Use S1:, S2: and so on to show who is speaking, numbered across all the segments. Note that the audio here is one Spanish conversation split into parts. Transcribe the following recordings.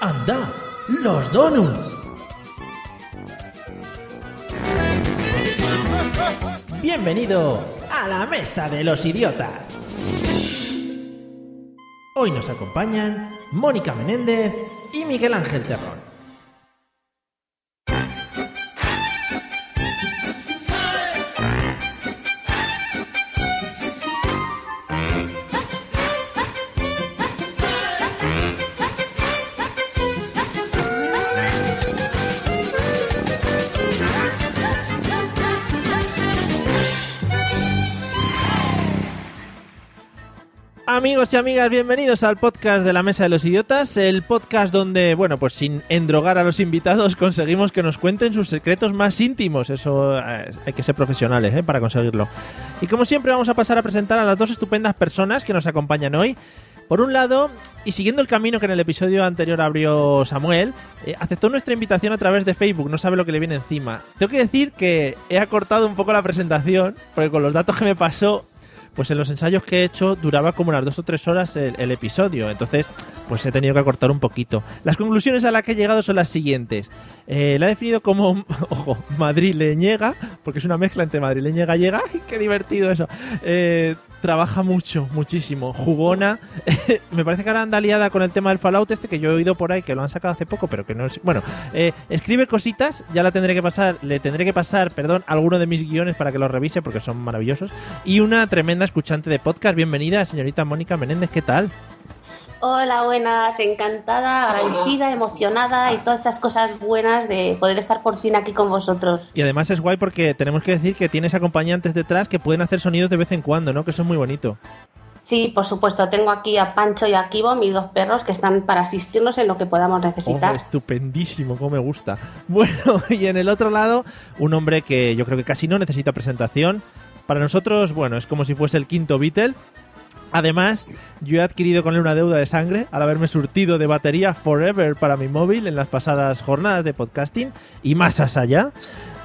S1: ¡Anda! ¡Los donuts! Bienvenido a la Mesa de los Idiotas. Hoy nos acompañan Mónica Menéndez y Miguel Ángel Terrón. Amigos y amigas, bienvenidos al podcast de la Mesa de los Idiotas, el podcast donde, bueno, pues sin endrogar a los invitados conseguimos que nos cuenten sus secretos más íntimos. Eso eh, hay que ser profesionales ¿eh? para conseguirlo. Y como siempre vamos a pasar a presentar a las dos estupendas personas que nos acompañan hoy. Por un lado, y siguiendo el camino que en el episodio anterior abrió Samuel, eh, aceptó nuestra invitación a través de Facebook, no sabe lo que le viene encima. Tengo que decir que he acortado un poco la presentación, porque con los datos que me pasó pues en los ensayos que he hecho duraba como unas dos o tres horas el, episodio. Entonces, pues he tenido que acortar un poquito. Las conclusiones a las que he llegado son las siguientes. Eh, la he definido como, ojo, madrileñega, porque es una mezcla entre madrileña y gallega. ¡Ay, qué divertido eso! Eh, trabaja mucho, muchísimo. Jugona. me parece que ahora anda liada con el tema del Fallout este que yo he oído por ahí, que lo han sacado hace poco, pero que no es... Bueno, eh, escribe cositas, ya la tendré que pasar, le tendré que pasar, perdón, alguno de mis guiones para que los revise porque son maravillosos. Y una tremenda escuchante de podcast. Bienvenida, señorita Mónica Menéndez, ¿qué tal?
S2: Hola, buenas, encantada, agradecida, emocionada y todas esas cosas buenas de poder estar por fin aquí con vosotros.
S1: Y además es guay porque tenemos que decir que tienes acompañantes detrás que pueden hacer sonidos de vez en cuando, ¿no? Que eso es muy bonito.
S2: Sí, por supuesto. Tengo aquí a Pancho y a Kibo, mis dos perros, que están para asistirnos en lo que podamos necesitar.
S1: Oh, estupendísimo, como me gusta. Bueno, y en el otro lado, un hombre que yo creo que casi no necesita presentación. Para nosotros, bueno, es como si fuese el quinto Beatle. Además, yo he adquirido con él una deuda de sangre al haberme surtido de batería Forever para mi móvil en las pasadas jornadas de podcasting y más allá.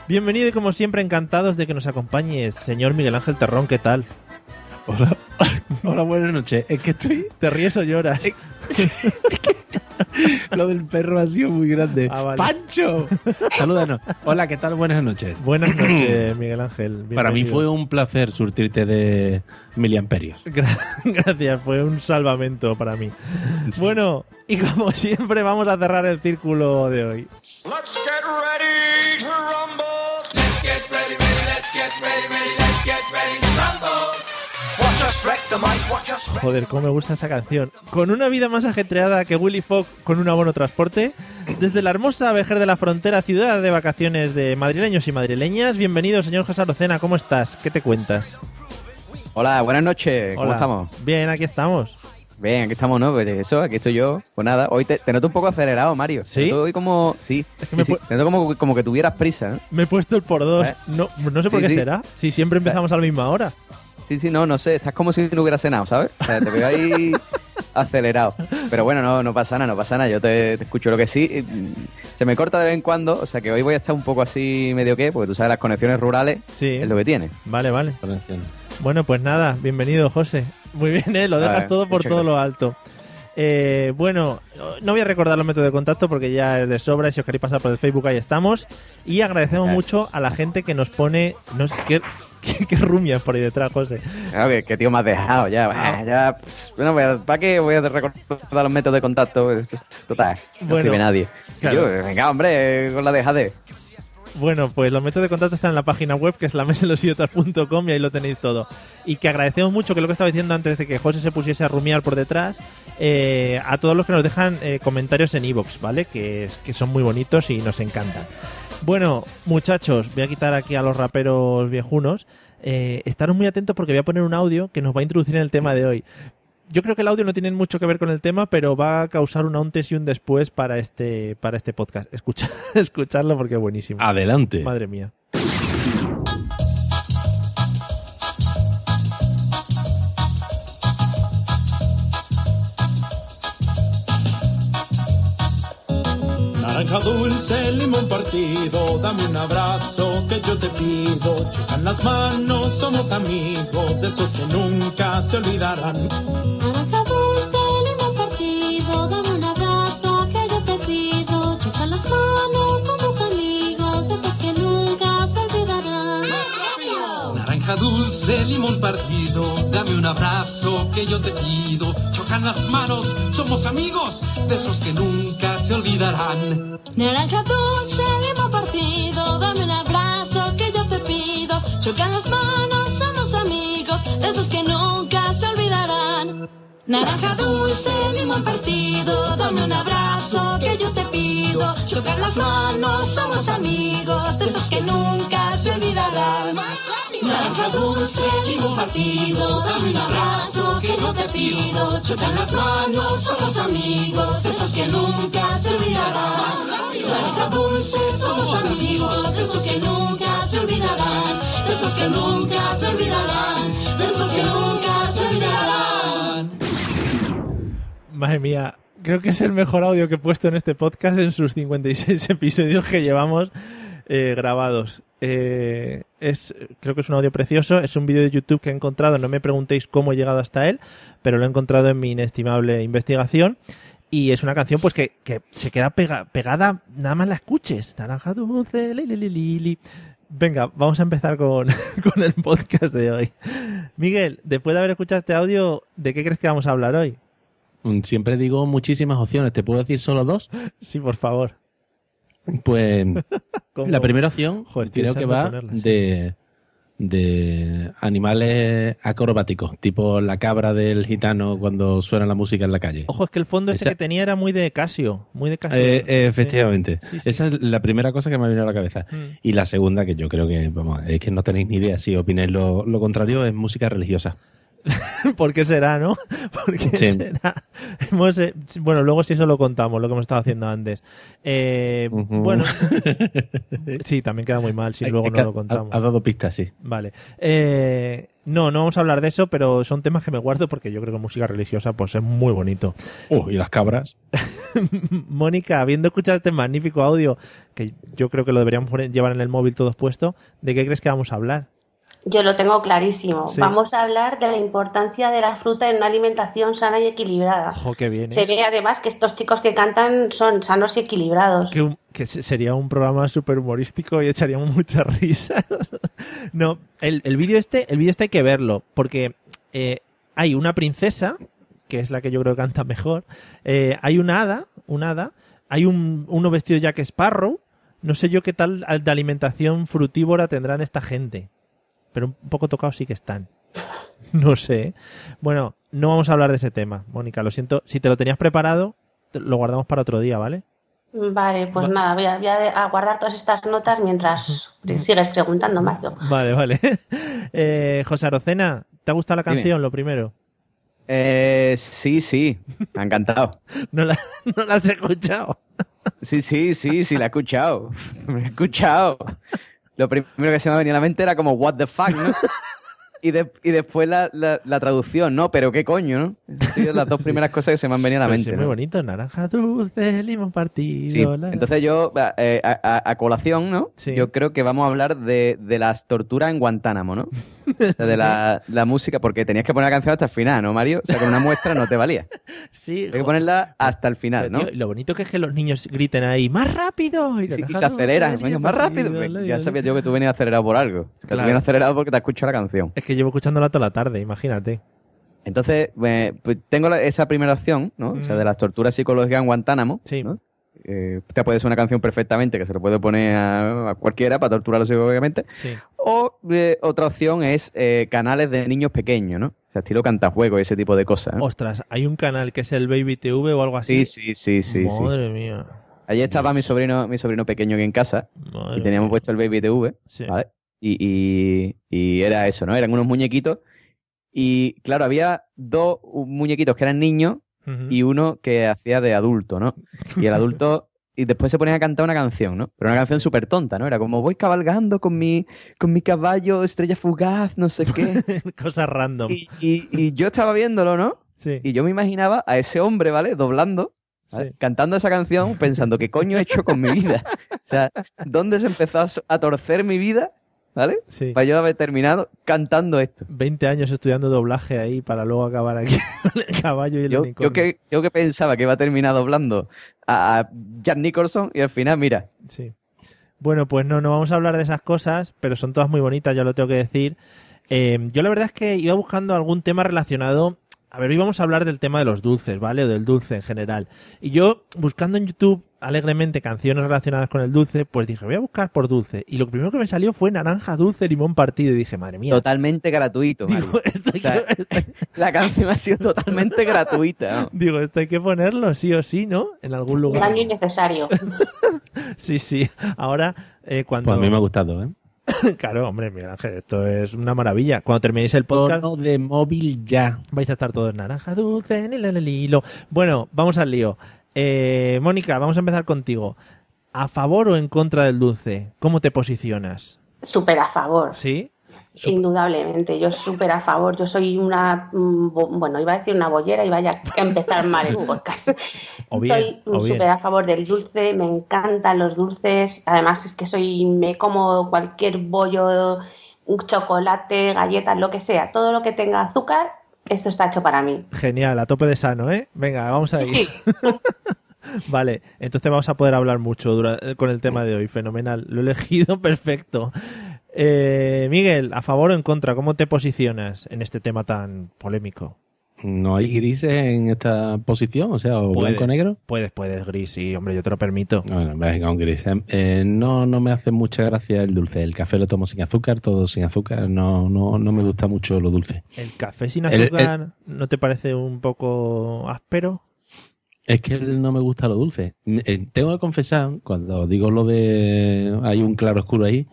S1: Bienvenido y como siempre encantados de que nos acompañes, señor Miguel Ángel Terrón, ¿qué tal?
S3: Hola, hola, buenas noches. Es que estoy.
S1: ¿Te ríes o lloras?
S3: Lo del perro ha sido muy grande.
S1: Ah,
S3: ¡Pancho! Salúdanos. Hola, ¿qué tal? Buenas noches.
S1: Buenas noches, Miguel Ángel.
S3: Para mí fue un placer surtirte de miliamperios.
S1: Gracias, fue un salvamento para mí. Bueno, y como siempre, vamos a cerrar el círculo de hoy. Let's get ready Joder, cómo me gusta esta canción. Con una vida más ajetreada que Willy Fogg con un abono transporte, desde la hermosa Vejer de la Frontera, ciudad de vacaciones de madrileños y madrileñas, bienvenido, señor José Arocena, ¿cómo estás? ¿Qué te cuentas?
S4: Hola, buenas noches, ¿cómo estamos?
S1: Bien, aquí estamos.
S4: Bien, aquí estamos, ¿no? Pues eso, aquí estoy yo. Pues nada, hoy te, noto un poco acelerado, Mario.
S1: ¿Sí?
S4: Te noto como... Sí, te noto como, como, que tuvieras prisa, ¿no?
S1: Me he puesto el por dos. ¿Eh? No, no sé por qué será. Si siempre empezamos a la misma hora.
S4: Sí, sí, no, no sé. Estás como si no hubieras cenado, ¿sabes? O sea, te veo ahí acelerado. Pero bueno, no, no pasa nada, no pasa nada. Yo te, escucho lo que sí. Se me corta de vez en cuando, o sea que hoy voy a estar un poco así medio que, porque tú sabes, las conexiones rurales
S1: sí.
S4: es lo que tiene.
S1: Vale, vale. Bueno, pues nada, bienvenido, José. Muy bien, ¿eh? Lo dejas todo por todo lo alto. Eh, bueno, no voy a recordar los métodos de contacto porque ya es de sobra y si os queréis pasar por el Facebook ahí estamos. Y agradecemos mucho a la gente que nos pone, no sé, qué, qué, rumias por ahí detrás, José.
S4: Claro, que, tío me has dejado ya. Ah. ya pues, bueno, ¿para qué voy a recordar los métodos de contacto? Total, no escribe nadie. venga, hombre, con la dejade.
S1: Bueno, pues los métodos de contacto están en la página web que es la y ahí lo tenéis todo. Y que agradecemos mucho que lo que estaba diciendo antes de que José se pusiese a rumiar por detrás, eh, a todos los que nos dejan eh, comentarios en iVoox, ¿vale? Que, que son muy bonitos y nos encantan. Bueno, muchachos, voy a quitar aquí a los raperos viejunos. Eh, estaros muy atentos porque voy a poner un audio que nos va a introducir en el tema de hoy. yo creo que el audio no tiene mucho que ver con el tema, pero va a causar un antes y un después para este, para este podcast. Escucha, escucharlo porque es buenísimo.
S3: Adelante.
S1: Madre mía.
S5: Naranja dulce, limón partido, dame un abrazo que yo te pido. Chocan las manos, somos amigos, de esos que nunca se olvidarán.
S6: Naranja dulce, limón partido, dame un abrazo que yo te pido. Chocan las manos, somos amigos, de esos que nunca se olvidarán.
S5: Naranja dulce, limón partido, dame un abrazo que yo te pido. Chocan las manos, somos amigos, de esos que nunca se olvidarán.
S6: Naranja dulce, limón partido, dame un abrazo que yo te pido. Chocan las manos, somos amigos, de esos que nunca se olvidarán. Naranja dulce, limón partido, dame un abrazo que yo te pido. Chocan las manos, somos amigos, de esos que nunca se olvidarán. Naranja dulce, limón partido, dame un abrazo que yo te pido. Chocan las manos, somos amigos, de esos que nunca se olvidarán. Naranja dulce, somos amigos, de esos que nunca se olvidarán. De esos que nunca se olvidarán. De esos que nunca se olvidarán.
S1: Madre mía, creo que es el mejor audio que he puesto en este podcast en sus 56 episodios que llevamos eh, grabados. Eh, es, creo que es un audio precioso, es un vídeo de YouTube que he encontrado, no me preguntéis cómo he llegado hasta él, pero lo he encontrado en mi inestimable investigación. Y es una canción pues que, que se queda pega- pegada, nada más la escuches. Naranja dulce, li, li, li, li, li. Venga, vamos a empezar con, con el podcast de hoy. Miguel, después de haber escuchado este audio, ¿de qué crees que vamos a hablar hoy?
S3: Mm, Siempre digo muchísimas opciones. ¿Te puedo decir solo dos?
S1: Sí, por favor.
S3: Pues
S1: ¿Cómo?
S3: la primera opción
S1: Joder,
S3: creo que va
S1: ponerla, sí.
S3: de, de animales acrobáticos, tipo la cabra del gitano cuando suena la música en la calle.
S1: Ojo, es que el fondo ese que tenía era muy de Casio. Muy de Casio.
S3: Eh, eh, efectivamente.
S1: Sí, sí.
S3: Esa es la primera cosa que me ha venido a la cabeza.
S1: Mm.
S3: Y la segunda, que yo creo que, vamos, es que no tenéis ni idea. Si opináis lo, lo contrario, es música religiosa.
S1: ¿Por qué será, no? ¿Por qué
S3: Sí.
S1: será? Hemos, eh, bueno, luego si eso lo contamos, lo que hemos estado haciendo antes. Eh. Bueno, sí, también queda muy mal si luego no lo contamos.
S3: Ha, ha dado pistas, sí.
S1: Vale. Eh, no, no vamos a hablar de eso, pero son temas que me guardo porque yo creo que música religiosa pues es muy bonito.
S3: Uh, y las cabras.
S1: Mónica, habiendo escuchado este magnífico audio, que yo creo que lo deberíamos llevar en el móvil todos puesto, ¿de qué crees que vamos a hablar?
S2: Yo lo tengo clarísimo.
S1: Sí.
S2: Vamos a hablar de la importancia de la fruta en una alimentación sana y equilibrada.
S1: Ojo.
S2: Se ve además que estos chicos que cantan son sanos y equilibrados.
S1: que, sería un programa súper humorístico y echaríamos muchas risas. no, el, el vídeo este, el vídeo este hay que verlo, porque eh, hay una princesa, que es la que yo creo que canta mejor, eh, hay una hada, una hada, hay un, uno vestido Jack Sparrow, no sé yo qué tal de alimentación frutívora tendrán esta gente, pero un poco tocados sí que están. No sé. Bueno, no vamos a hablar de ese tema, Mónica, lo siento. Si te lo tenías preparado, te- lo guardamos para otro día, ¿vale?
S2: Vale, pues
S1: Va-
S2: nada, voy a, voy guardar todas estas notas mientras sigues preguntando, Mario.
S1: Vale, vale. Eh, José Arocena, ¿te ha gustado la
S4: Dime.
S1: canción, lo primero?
S4: Eh, sí, sí, me ha encantado.
S1: No la, no la has escuchado.
S4: Sí, sí, sí, sí, la he escuchado. Me he escuchado. Lo primero que se me ha venido a la mente era como, what the fuck, ¿no? Y, de- y después la, la- la traducción, ¿no? Pero qué coño, ¿no? Sido las dos primeras cosas que se me han venido a la
S1: sí,
S4: mente.
S1: es muy
S4: ¿no?
S1: bonito, naranja dulce, limón partido.
S4: Sí,
S1: la-
S4: entonces yo, eh, a, a- a colación, ¿no?
S1: Sí.
S4: Yo creo que vamos a hablar de, de las torturas en Guantánamo, ¿no? De la, la música, porque tenías que poner la canción hasta el final, ¿no, Mario? O sea, con una muestra no te valía.
S1: Sí,
S4: Hay que ponerla hasta el final,
S1: pero,
S4: ¿no?
S1: tío, lo bonito que es que los niños griten ahí, ¡más rápido!
S4: Y, se aceleran, venga, más rápido. Ya sabía yo que tú venías acelerado por algo. Que
S1: Claro.
S4: tú vienes acelerado porque te escuchado la canción.
S1: Es que llevo escuchándola toda la tarde, imagínate.
S4: Entonces, eh, pues tengo esa primera opción, ¿no? O sea,
S1: Mm.
S4: de las torturas psicológicas en Guantánamo.
S1: Sí.
S4: ¿no? Eh, te puede ser una canción perfectamente que se le puede poner a, a cualquiera para torturarlo psicológicamente.
S1: Sí.
S4: O eh, otra opción es eh, canales de niños pequeños, ¿no? O sea, estilo cantajuegos y ese tipo de cosas. ¿no?
S1: Ostras, hay un canal que es el Baby TV o algo así.
S4: Sí, sí, sí, sí. sí.
S1: Madre mía.
S4: Allí estaba mi sobrino, mi sobrino pequeño aquí en casa
S1: Madre
S4: y teníamos
S1: mía.
S4: puesto el Baby TV,
S1: Sí.
S4: ¿vale? Y, y- y era eso, ¿no? Eran unos muñequitos Y claro, había dos muñequitos que eran niños Y uno que hacía de adulto, ¿no? Y el adulto. Y después se ponía a cantar una canción, ¿no? Pero una canción súper tonta, ¿no? Era como voy cabalgando con mi, con mi caballo, estrella fugaz, no sé qué.
S1: Cosas random.
S4: y, y- y yo estaba viéndolo, ¿no?
S1: Sí.
S4: Y yo me imaginaba a ese hombre, ¿vale? Doblando, ¿vale?
S1: Sí.
S4: cantando esa canción, pensando, ¿qué coño he hecho con mi vida? O sea, ¿dónde se empezó a torcer mi vida, ¿vale?
S1: Sí.
S4: Para yo haber terminado cantando esto.
S1: 20 años estudiando doblaje ahí para luego acabar aquí con el caballo y el
S4: Yo,
S1: unicornio.
S4: yo que, yo que pensaba que iba a terminar doblando a, a Jack Nicholson y al final, mira,
S1: Sí. Bueno, pues no, no vamos a hablar de esas cosas, pero son todas muy bonitas, ya lo tengo que decir. Eh, yo la verdad es que iba buscando algún tema relacionado. A ver, hoy vamos a hablar del tema de los dulces, ¿vale? O del dulce en general. Y yo, buscando en YouTube alegremente canciones relacionadas con el dulce, pues dije, voy a buscar por dulce. Y lo primero que me salió fue naranja dulce, limón partido. Y dije, madre mía.
S4: totalmente gratuito.
S1: Digo,
S4: Mario.
S1: esto hay
S4: O sea,
S1: que-
S4: La canción ha sido totalmente gratuita. ¿no?
S1: digo, esto hay que ponerlo sí o sí, ¿no? En algún
S2: Un
S1: lugar.
S2: daño innecesario.
S1: Sí, sí. Ahora, eh, cuando...
S3: Pues a mí me ha gustado, ¿eh?
S1: Claro, hombre, Miguel Ángel, esto es una maravilla. Cuando terminéis el podcast,
S3: Tono de móvil ya.
S1: vais a estar todos naranja dulce, ni la, la, lilo. Bueno, vamos al lío. Eh, Mónica, vamos a empezar contigo. ¿A favor o en contra del dulce? ¿Cómo te posicionas?
S2: Súper a favor.
S1: ¿Sí?
S2: Indudablemente, yo súper a favor. Yo soy una, mm, bueno, iba a decir una bollera y vaya a empezar mal el podcast.
S1: Bien,
S2: soy súper a favor del dulce, me encantan los dulces. Además es que soy, me como cualquier bollo, un chocolate, galletas, lo que sea. Todo lo que tenga azúcar, esto está hecho para mí.
S1: Genial, a tope de sano, ¿eh? Venga, vamos a ir.
S2: sí.
S1: Vale, entonces vamos a poder hablar mucho dura- con el tema de hoy. Fenomenal. Lo he elegido perfecto. Eh, Miguel, ¿a favor o en contra? ¿Cómo te posicionas en este tema tan polémico?
S3: No hay grises en esta posición, o sea, o blanco o negro.
S1: Puedes, puedes, gris, sí, hombre, yo te lo permito.
S3: Bueno, venga, un gris. Eh, eh, no, no me hace mucha gracia el dulce. El café lo tomo sin azúcar, todo sin azúcar. No, no, no me gusta mucho lo dulce.
S1: ¿El café sin
S3: El-
S1: azúcar no te parece un poco áspero?
S3: Es que no me gusta lo dulce. Eh, tengo que confesar, cuando digo lo de hay un claro oscuro ahí,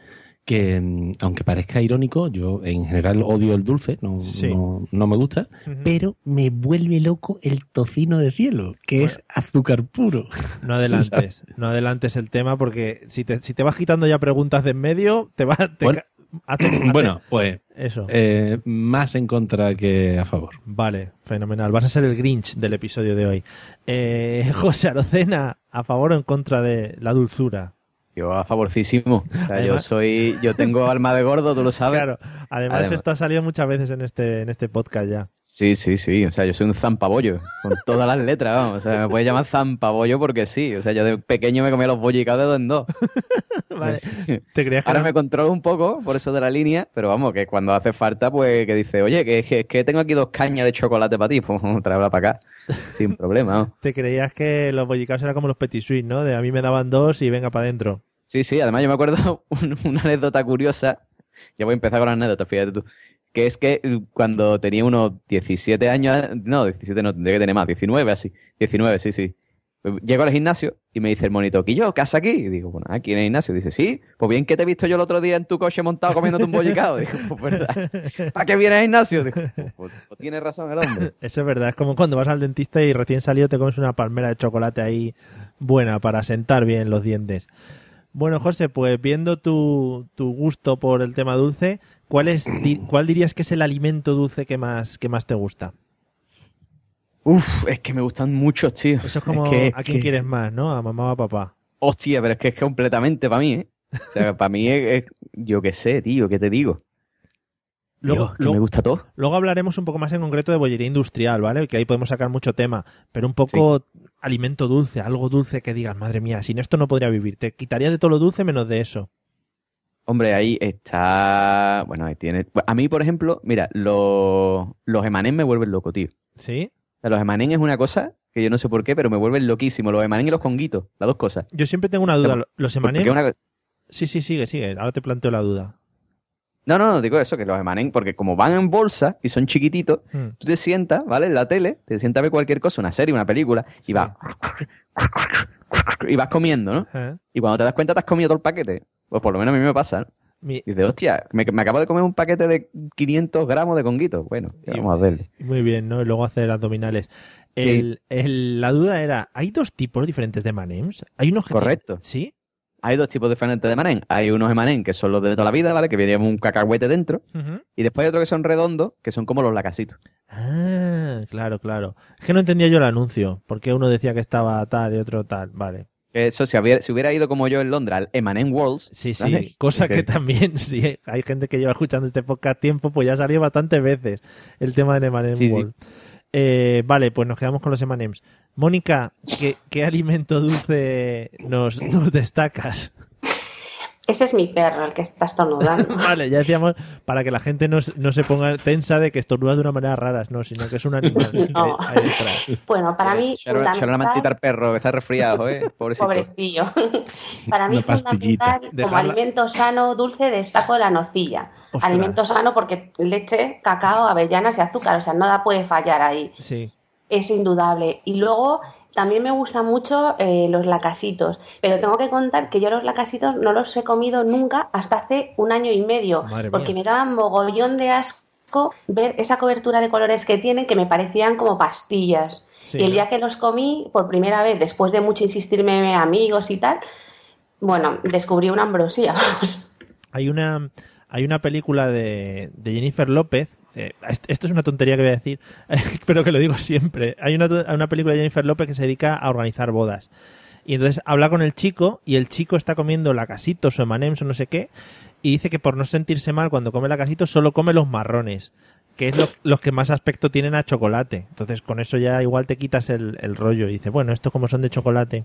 S3: que aunque parezca irónico, yo en general odio el dulce, no,
S1: Sí.
S3: no, no me gusta, pero me vuelve loco el tocino de cielo, que es azúcar puro.
S1: No adelantes, no adelantes el tema porque si te, si te vas quitando ya preguntas de en medio, te va te
S3: Bueno.
S1: ca- hace- hace-
S3: Bueno, pues
S1: eso.
S3: eh, más en contra que a favor.
S1: Vale, fenomenal. Vas a ser el Grinch del episodio de hoy. Eh, José Arocena, ¿a favor o en contra de la dulzura?
S4: Yo a favorcísimo. O sea, yo
S1: Además-
S4: soy, yo tengo alma de gordo, tú lo sabes.
S1: Claro, además,
S4: Además.
S1: esto ha salido muchas veces en este, en este podcast ya.
S4: Sí, sí, sí. O sea, yo soy un zampabollo, con todas las letras, vamos. O sea, me puedes llamar zampabollo porque sí. O sea, yo de pequeño me comía los bollicaos de dos en dos.
S1: Vale, te creías que
S4: Ahora me controlo un poco por eso de la línea, pero vamos, que cuando hace falta, pues que dice, oye, que, que, que tengo aquí dos cañas de chocolate para ti, pues tráela para acá, sin problema. vamos.
S1: te creías que los bollicaos eran como los petit suisse, ¿no? De a mí me daban dos y venga para adentro.
S4: Sí, sí, además yo me acuerdo un- una anécdota curiosa, ya voy a empezar con la anécdota, fíjate tú, que es que eh, cuando tenía unos 17 años, no, 17 no, tendría que tener más, 19 así, 19, sí, sí. Llego al gimnasio y me dice el monitor, ¿y yo? ¿Casa aquí? Y digo, bueno, aquí en el gimnasio. Dice, sí, pues bien que te he visto yo el otro día en tu coche montado comiéndote un bollicao. Digo, pues verdad. ¿Para qué vienes al gimnasio? Digo, pues, pues, pues tiene razón el hombre.
S1: Eso es verdad, es como cuando vas al dentista y recién salido te comes una palmera de chocolate ahí buena para sentar bien los dientes. Bueno, José, pues viendo tu, tu gusto por el tema dulce, ¿cuál, es, di- ¿cuál dirías que es el alimento dulce que más, que más te gusta?
S4: Uf, es que me gustan muchos, tío.
S1: Eso es como
S4: que-
S1: a quién
S4: que-
S1: quieres más, ¿no? A mamá o a papá.
S4: Hostia, pero es que es completamente para mí, ¿eh? O sea, para mí es, es- yo qué sé, tío, ¿qué te digo?
S1: Luego,
S4: Dios, que
S1: luego-
S4: me gusta todo.
S1: luego hablaremos un poco más en concreto de bollería industrial, ¿vale? Que ahí podemos sacar mucho tema, pero un poco alimento dulce, algo dulce que digas, madre mía, sin esto no podría vivir. Te quitaría de todo lo dulce menos de eso.
S4: Hombre, ahí está. Bueno, ahí tiene. A mí, por ejemplo, mira, los, los emanén me vuelven loco, tío.
S1: ¿Sí?
S4: O sea, los emanén es una cosa que yo no sé por qué, pero me vuelven loquísimo. Los emanén y los conguitos, las dos cosas.
S1: Yo siempre tengo una duda. ¿Los
S4: una-
S1: Sí, sí, sigue, sigue. Ahora te planteo la duda.
S4: No, no, no, digo eso, que los emanén, porque como van en bolsa y son chiquititos,
S1: Hmm.
S4: tú te sientas, ¿vale? En la tele, te sientas a ver cualquier cosa, una serie, una película, y vas. Y vas comiendo, ¿no?
S1: ¿Eh?
S4: Y cuando te das cuenta te has comido todo el paquete. Pues por lo menos a mí me pasa. ¿no?
S1: Mi-
S4: Y dice, hostia, me, me acabo de comer un paquete de 500 gramos de conguito. Bueno, ¿qué
S1: Y-
S4: vamos a hacerle.
S1: Muy bien, ¿no? Y luego hacer abdominales. El- el- la duda era, ¿hay dos tipos diferentes de M&M's? Hay unos que...
S4: Correcto.
S1: ¿Sí?
S4: Hay dos tipos diferentes de manen. Hay unos de manen que son los de toda la vida, ¿vale? Que vienen un cacahuete dentro. Y después hay otros que son redondos, que son como los lacasitos.
S1: Ah, claro, claro. Es que no entendía yo el anuncio, porque uno decía que estaba tal y otro tal. Vale.
S4: Eso, si hubiera, si hubiera ido como yo en Londres al Emanem Worlds.
S1: Sí, sí,
S4: ¿vale?
S1: cosa
S4: Que-
S1: que también, sí, hay gente que lleva escuchando este podcast tiempo, pues ya ha salido bastantes veces el tema de M&M's
S4: Sí, sí.
S1: World. Eh, vale, pues nos quedamos con los M&M's. Mónica, ¿qué, qué alimento dulce nos, nos destacas?
S2: Ese es mi perro, el que está estornudando.
S1: Vale, ya decíamos, para que la gente no, se- no se ponga tensa de que estornuda de una manera rara, no, sino que es un animal.
S2: No.
S1: ahí- ahí detrás.
S2: Bueno, para mí, fundamental-
S4: mantita al perro, que está resfriado, ¿eh? Pobrecito.
S2: Pobrecillo. Para mí fundamental, como
S1: Dejarla-
S2: alimento sano, dulce, destaco la nocilla.
S1: Ostras.
S2: Alimento sano porque leche, cacao, avellanas y azúcar, o sea, nada puede fallar ahí.
S1: Sí.
S2: Es indudable. Y luego también me gustan mucho eh, los lacasitos, pero tengo que contar que yo los lacasitos no los he comido nunca hasta hace un año y medio,
S1: Madre
S2: porque
S1: mía.
S2: me daban mogollón de asco ver esa cobertura de colores que tienen que me parecían como pastillas.
S1: Sí,
S2: y el día que los comí por primera vez, después de mucho insistirme amigos y tal, bueno, descubrí una ambrosía.
S1: Hay una, hay una película de, de Jennifer López. Eh, est- esto es una tontería que voy a decir, pero que lo digo siempre. Hay una, una película de Jennifer López que se dedica a organizar bodas. Y entonces habla con el chico y el chico está comiendo lacasitos o emanems o no sé qué. Y dice que por no sentirse mal cuando come lacasitos solo come los marrones. Que es lo- los que más aspecto tienen a chocolate. Entonces con eso ya igual te quitas el, el rollo. Y dice, bueno, estos como son de chocolate.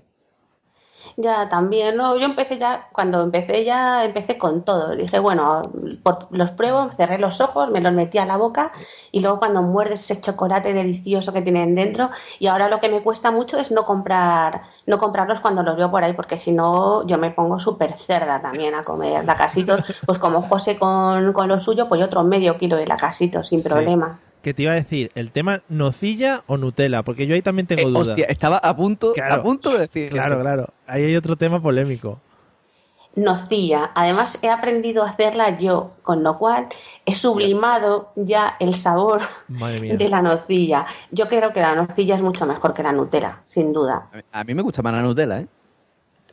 S2: Ya también, ¿no? Yo empecé ya, cuando empecé ya, empecé con todo. Dije, bueno, por- los pruebo, cerré los ojos, me los metí a la boca y luego cuando muerdes ese chocolate delicioso que tienen dentro y ahora lo que me cuesta mucho es no comprar, no comprarlos cuando los veo por ahí porque si no yo me pongo súper cerda también a comer lacasitos. Pues como José con, con lo suyo, pues otro medio kilo de lacasitos sin
S1: Sí.
S2: problema.
S1: Que te iba a decir, el tema nocilla o Nutella, porque yo ahí también tengo
S4: Eh,
S1: dudas.
S4: hostia, estaba a punto,
S1: Claro.
S4: a punto de decir
S1: Claro,
S4: eso.
S1: claro. Ahí hay otro tema polémico.
S2: nocilla. Además, he aprendido a hacerla yo, con lo cual he sublimado ya el sabor de la nocilla. Yo creo que la nocilla es mucho mejor que la Nutella, sin duda.
S4: A mí- A mí me gusta más la Nutella, ¿eh?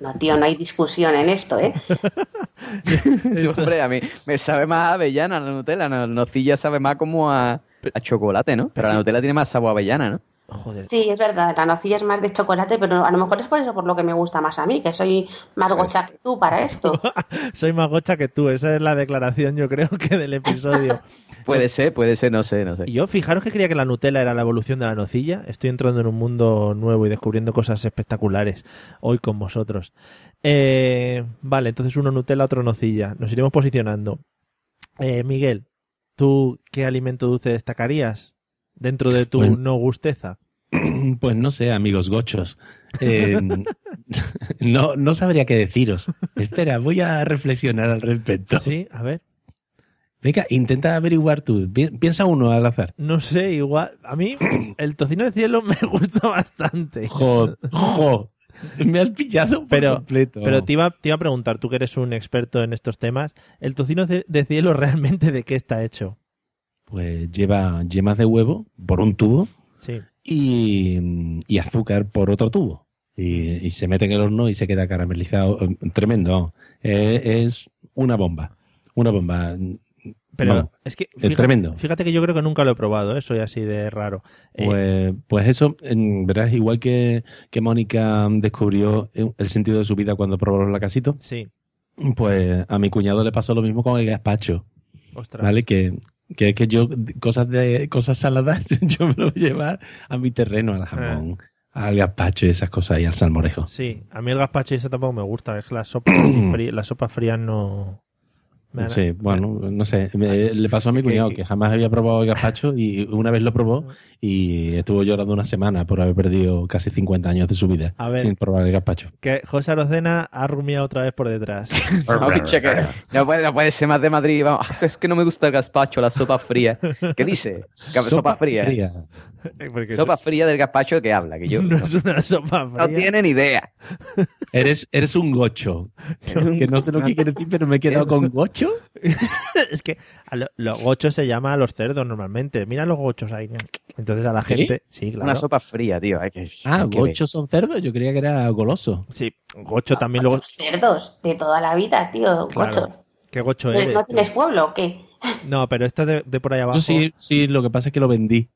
S2: No, tío, no hay discusión en esto, ¿eh?
S4: Sí, hombre, a mí me sabe más a avellana la Nutella. La nocilla sabe más como a, a chocolate, ¿no? Pero la Nutella tiene más sabor a avellana, ¿no?
S1: Joder.
S2: Sí, es verdad, la nocilla es más de chocolate, pero a lo mejor es por eso por lo que me gusta más a mí, que soy más gocha que tú para esto.
S1: Soy más gocha que tú. Esa es la declaración, yo creo, que del episodio.
S4: Puede ser, puede ser, no sé, no sé.
S1: Y yo, fijaros que creía que la Nutella era la evolución de la nocilla. Estoy entrando en un mundo nuevo y descubriendo cosas espectaculares hoy con vosotros. Eh, vale, entonces uno Nutella, otro nocilla. Nos iremos posicionando. Eh, Miguel, ¿tú qué alimento dulce destacarías dentro de tu
S3: Bueno.
S1: no gusteza?
S3: Pues no sé, amigos gochos. Eh, no, no sabría qué deciros. Espera, voy a reflexionar al respecto.
S1: Sí, a ver.
S3: Venga, intenta averiguar tú. Pi- Piensa uno al azar.
S1: No sé, igual. A mí el tocino de cielo me gusta bastante.
S3: Jo, jo. Me has pillado por
S1: Pero-
S3: completo.
S1: Pero te iba, te iba a preguntar, tú que eres un experto en estos temas, ¿el tocino de de cielo realmente de qué está hecho?
S3: Pues lleva yemas de huevo por un tubo
S1: Sí.
S3: y, y azúcar por otro tubo. Y, y se mete en el horno y se queda caramelizado. Eh, Tremendo. Eh, es una bomba. Una bomba.
S1: Pero
S3: Vamos,
S1: es que
S3: es
S1: fíjate,
S3: tremendo.
S1: fíjate que yo creo que nunca lo he probado, ¿eh? soy así de raro. Eh,
S3: Pues, pues eso, en- verás, igual que, que Mónica descubrió el sentido de su vida cuando probó los lacasitos,
S1: sí,
S3: pues a mi cuñado le pasó lo mismo con el gazpacho,
S1: ostras.
S3: ¿vale? Que, que es que yo, cosas de cosas saladas, yo me lo voy a llevar a mi terreno, al jamón, al gazpacho y esas cosas y al salmorejo.
S1: Sí, a mí el gazpacho y eso tampoco me gusta, es que las sopas, las sopas frías no...
S3: Sí, bueno, no sé. me- le pasó a mi cuñado que jamás había probado el gazpacho y una vez lo probó y estuvo llorando una semana por haber perdido casi 50 años de su vida
S1: A ver.
S3: sin probar el gazpacho.
S1: Que José Arocena ha rumiado otra vez por detrás.
S4: No, puede, no puede ser más de Madrid. Vamos. Ah, Es que no me gusta el gazpacho, la sopa fría. ¿Qué dice? Sopa, fría. Sopa fría del gazpacho que habla, que yo
S1: no
S4: no,
S1: es una sopa fría.
S4: no tiene ni idea.
S3: Eres, eres un gocho. que no sé lo que quiere decir, pero me he quedado con gocho. Gocho?
S1: es que a lo- los gochos se llama a los cerdos normalmente. Mira los gochos ahí. Entonces a la
S3: ¿Sí?
S1: gente. Sí, claro.
S4: Una sopa fría, tío. Hay que,
S3: Ah,
S4: hay que ver.
S3: gochos son cerdos. Yo creía que era goloso.
S1: Sí, gocho también luego.
S2: Muchos cerdos de toda la vida, tío.
S1: Claro.
S2: Gocho.
S1: ¿Qué gocho
S2: ¿No,
S1: eres?
S2: ¿No
S1: tío?
S2: tienes pueblo o qué?
S1: No, pero esto de, de por ahí abajo.
S3: Yo sí, sí, lo que pasa es que lo vendí.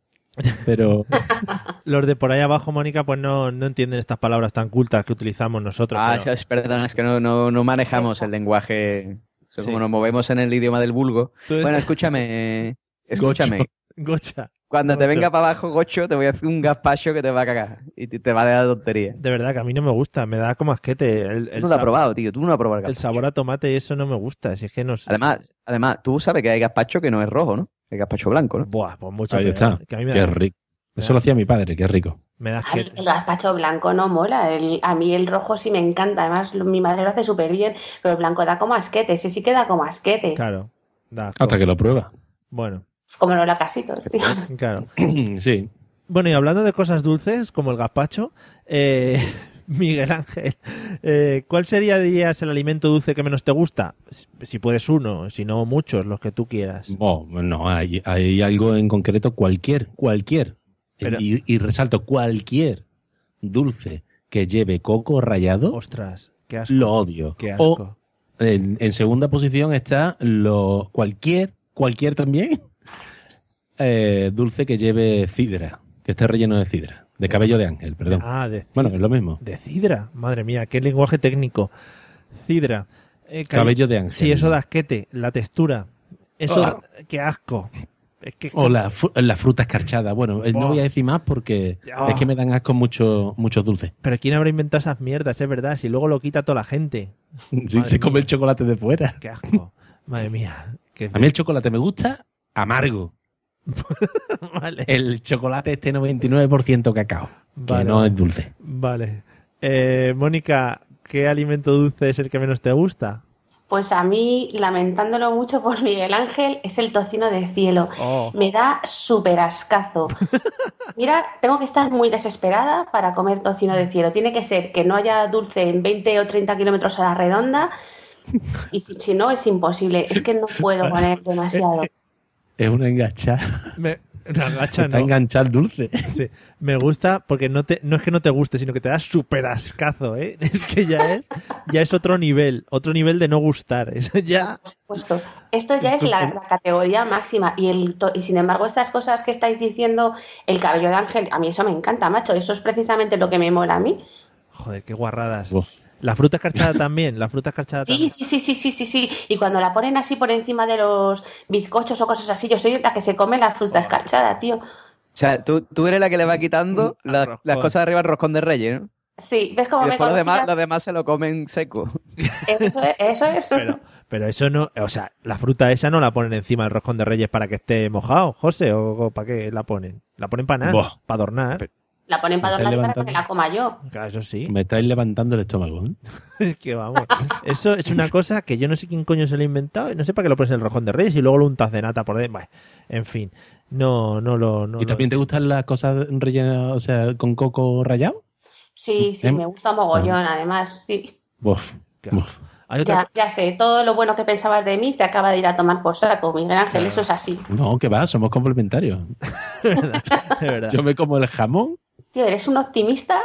S3: Pero
S1: Los de por ahí abajo, Mónica, pues no, no entienden estas palabras tan cultas que utilizamos nosotros.
S4: Ah,
S1: pero-
S4: es, perdona, es que no, no, no manejamos el lenguaje.
S1: Sí.
S4: Como nos movemos en el idioma del vulgo. Bueno, escúchame. Escúchame.
S1: Gocha.
S4: Cuando te venga para abajo, Gocho, te voy a hacer un gazpacho que te va a cagar. Y te, va a dar tontería.
S1: De verdad que a mí no me gusta, me da como asquete. El, el
S4: Tú no lo has probado, tío. Tú no has probado el
S1: el sabor a tomate y eso no me gusta. Si es que no sé.
S4: Además, además, tú sabes que hay gazpacho que no es rojo, ¿no? Hay gazpacho blanco, ¿no?
S1: Buah, pues mucho
S3: ahí
S1: peor,
S3: está.
S1: Que a mí me
S3: Qué
S1: da,
S3: rico. Eso lo hacía mi padre, qué rico.
S1: me
S2: Ay, el gazpacho blanco no mola. el- a mí el rojo sí me encanta. Además, lo- mi madre lo hace súper bien. Pero el blanco da como asquete. Ese sí que da como asquete.
S1: Claro. Da asco.
S3: Hasta que lo prueba.
S1: Bueno,
S2: Como los lacasitos, tío.
S1: claro.
S3: sí.
S1: Bueno, y hablando de cosas dulces, como el gazpacho, eh, Miguel Ángel, eh, ¿cuál sería, dirías, el alimento dulce que menos te gusta? Si- Si puedes uno, si no muchos, los que tú quieras.
S3: Oh, no, hay, hay algo en concreto, cualquier, cualquier.
S1: Pero-
S3: y, y resalto, cualquier dulce que lleve coco rallado,
S1: Ostras, qué asco.
S3: lo odio.
S1: Qué
S3: O
S1: asco.
S3: en, en segunda posición está lo cualquier, cualquier también, eh, dulce que lleve cidra, que esté relleno de cidra, de cabello de ángel, perdón.
S1: Ah, de,
S3: Bueno, es lo mismo.
S1: de cidra. Madre mía, qué lenguaje técnico. Cidra. Eh, ca-
S3: Cabello de ángel.
S1: Sí, eso da asquete. La textura. Eso,
S3: Ah.
S1: da- qué asco. Es que
S3: O la, la fruta escarchada. Bueno, eh,
S1: Oh.
S3: no voy a decir más porque
S1: Oh.
S3: es que me dan asco mucho, muchos dulces.
S1: Pero ¿quién habrá inventado esas mierdas? Es verdad, si luego lo quita toda la gente.
S3: Sí, se come el chocolate de fuera.
S1: Qué asco. Madre mía. Qué
S3: A mí el chocolate me gusta amargo.
S1: Vale.
S3: El chocolate este 99% cacao,
S1: Vale,
S3: que no es dulce.
S1: Vale. Eh, Mónica, ¿qué alimento dulce es el que menos te gusta?
S2: Pues a mí, lamentándolo mucho por Miguel Ángel, es el tocino de cielo.
S1: Oh.
S2: Me da súper ascazo. Mira, tengo que estar muy desesperada para comer tocino de cielo. Tiene que ser que no haya dulce en 20 o 30 kilómetros a la redonda. Y si, si no, es imposible. Es que no puedo poner demasiado.
S3: Es una enganchada.
S1: Me, una gacha,
S3: Está
S1: no.
S3: enganchado el dulce.
S1: Sí, me gusta porque no te no es que no te guste, sino que te da súper ascazo, ¿eh? Es que ya es ya es otro nivel, otro nivel de no gustar. Eso ya
S2: Por supuesto. Esto ya es la, la categoría máxima. Y, el, to- y sin embargo, estas cosas que estáis diciendo, el cabello de ángel, a mí eso me encanta, macho. Eso es precisamente lo que me mola a mí.
S1: joder, qué guarradas.
S3: Uf.
S1: La fruta escarchada también, la fruta escarchada
S2: Sí,
S1: también.
S2: sí, sí, sí, sí, sí, sí. Y cuando la ponen así por encima de los bizcochos o cosas así, yo soy la que se come la fruta escarchada, tío.
S4: O sea, tú, tú eres la que le va quitando la- las cosas de arriba al roscón de reyes, ¿no?
S2: Sí, ¿ves cómo
S4: Y
S2: me
S4: los demás, los demás se lo comen seco.
S2: Eso es. Eso es.
S1: Pero pero eso no, o sea, la fruta esa no la ponen encima del roscón de Reyes para que esté mojado, José, o, para qué la ponen? La ponen para nada,
S3: Buah.
S1: para adornar.
S2: La ponen para adornar y para que la coma yo.
S1: Claro, eso sí.
S3: Me estáis levantando el estómago. ¿eh?
S1: Es que vamos. Eso es una cosa que yo no sé quién coño se lo ha inventado y no sé para qué lo pones en el rojón de reyes y luego lo untas de nata por dentro. Bueno, en fin, no, no lo. No,
S3: ¿Y también te gustan las cosas rellenas, o sea, con coco rallado?
S2: Sí, sí,
S3: Em-
S2: me gusta mogollón, además, sí. Ya, ya sé, todo lo bueno que pensabas de mí se acaba de ir a tomar por saco, Miguel Ángel, eso es así.
S3: No, que va, somos complementarios.
S1: de verdad.
S3: Yo me como el jamón.
S2: Tío, eres un optimista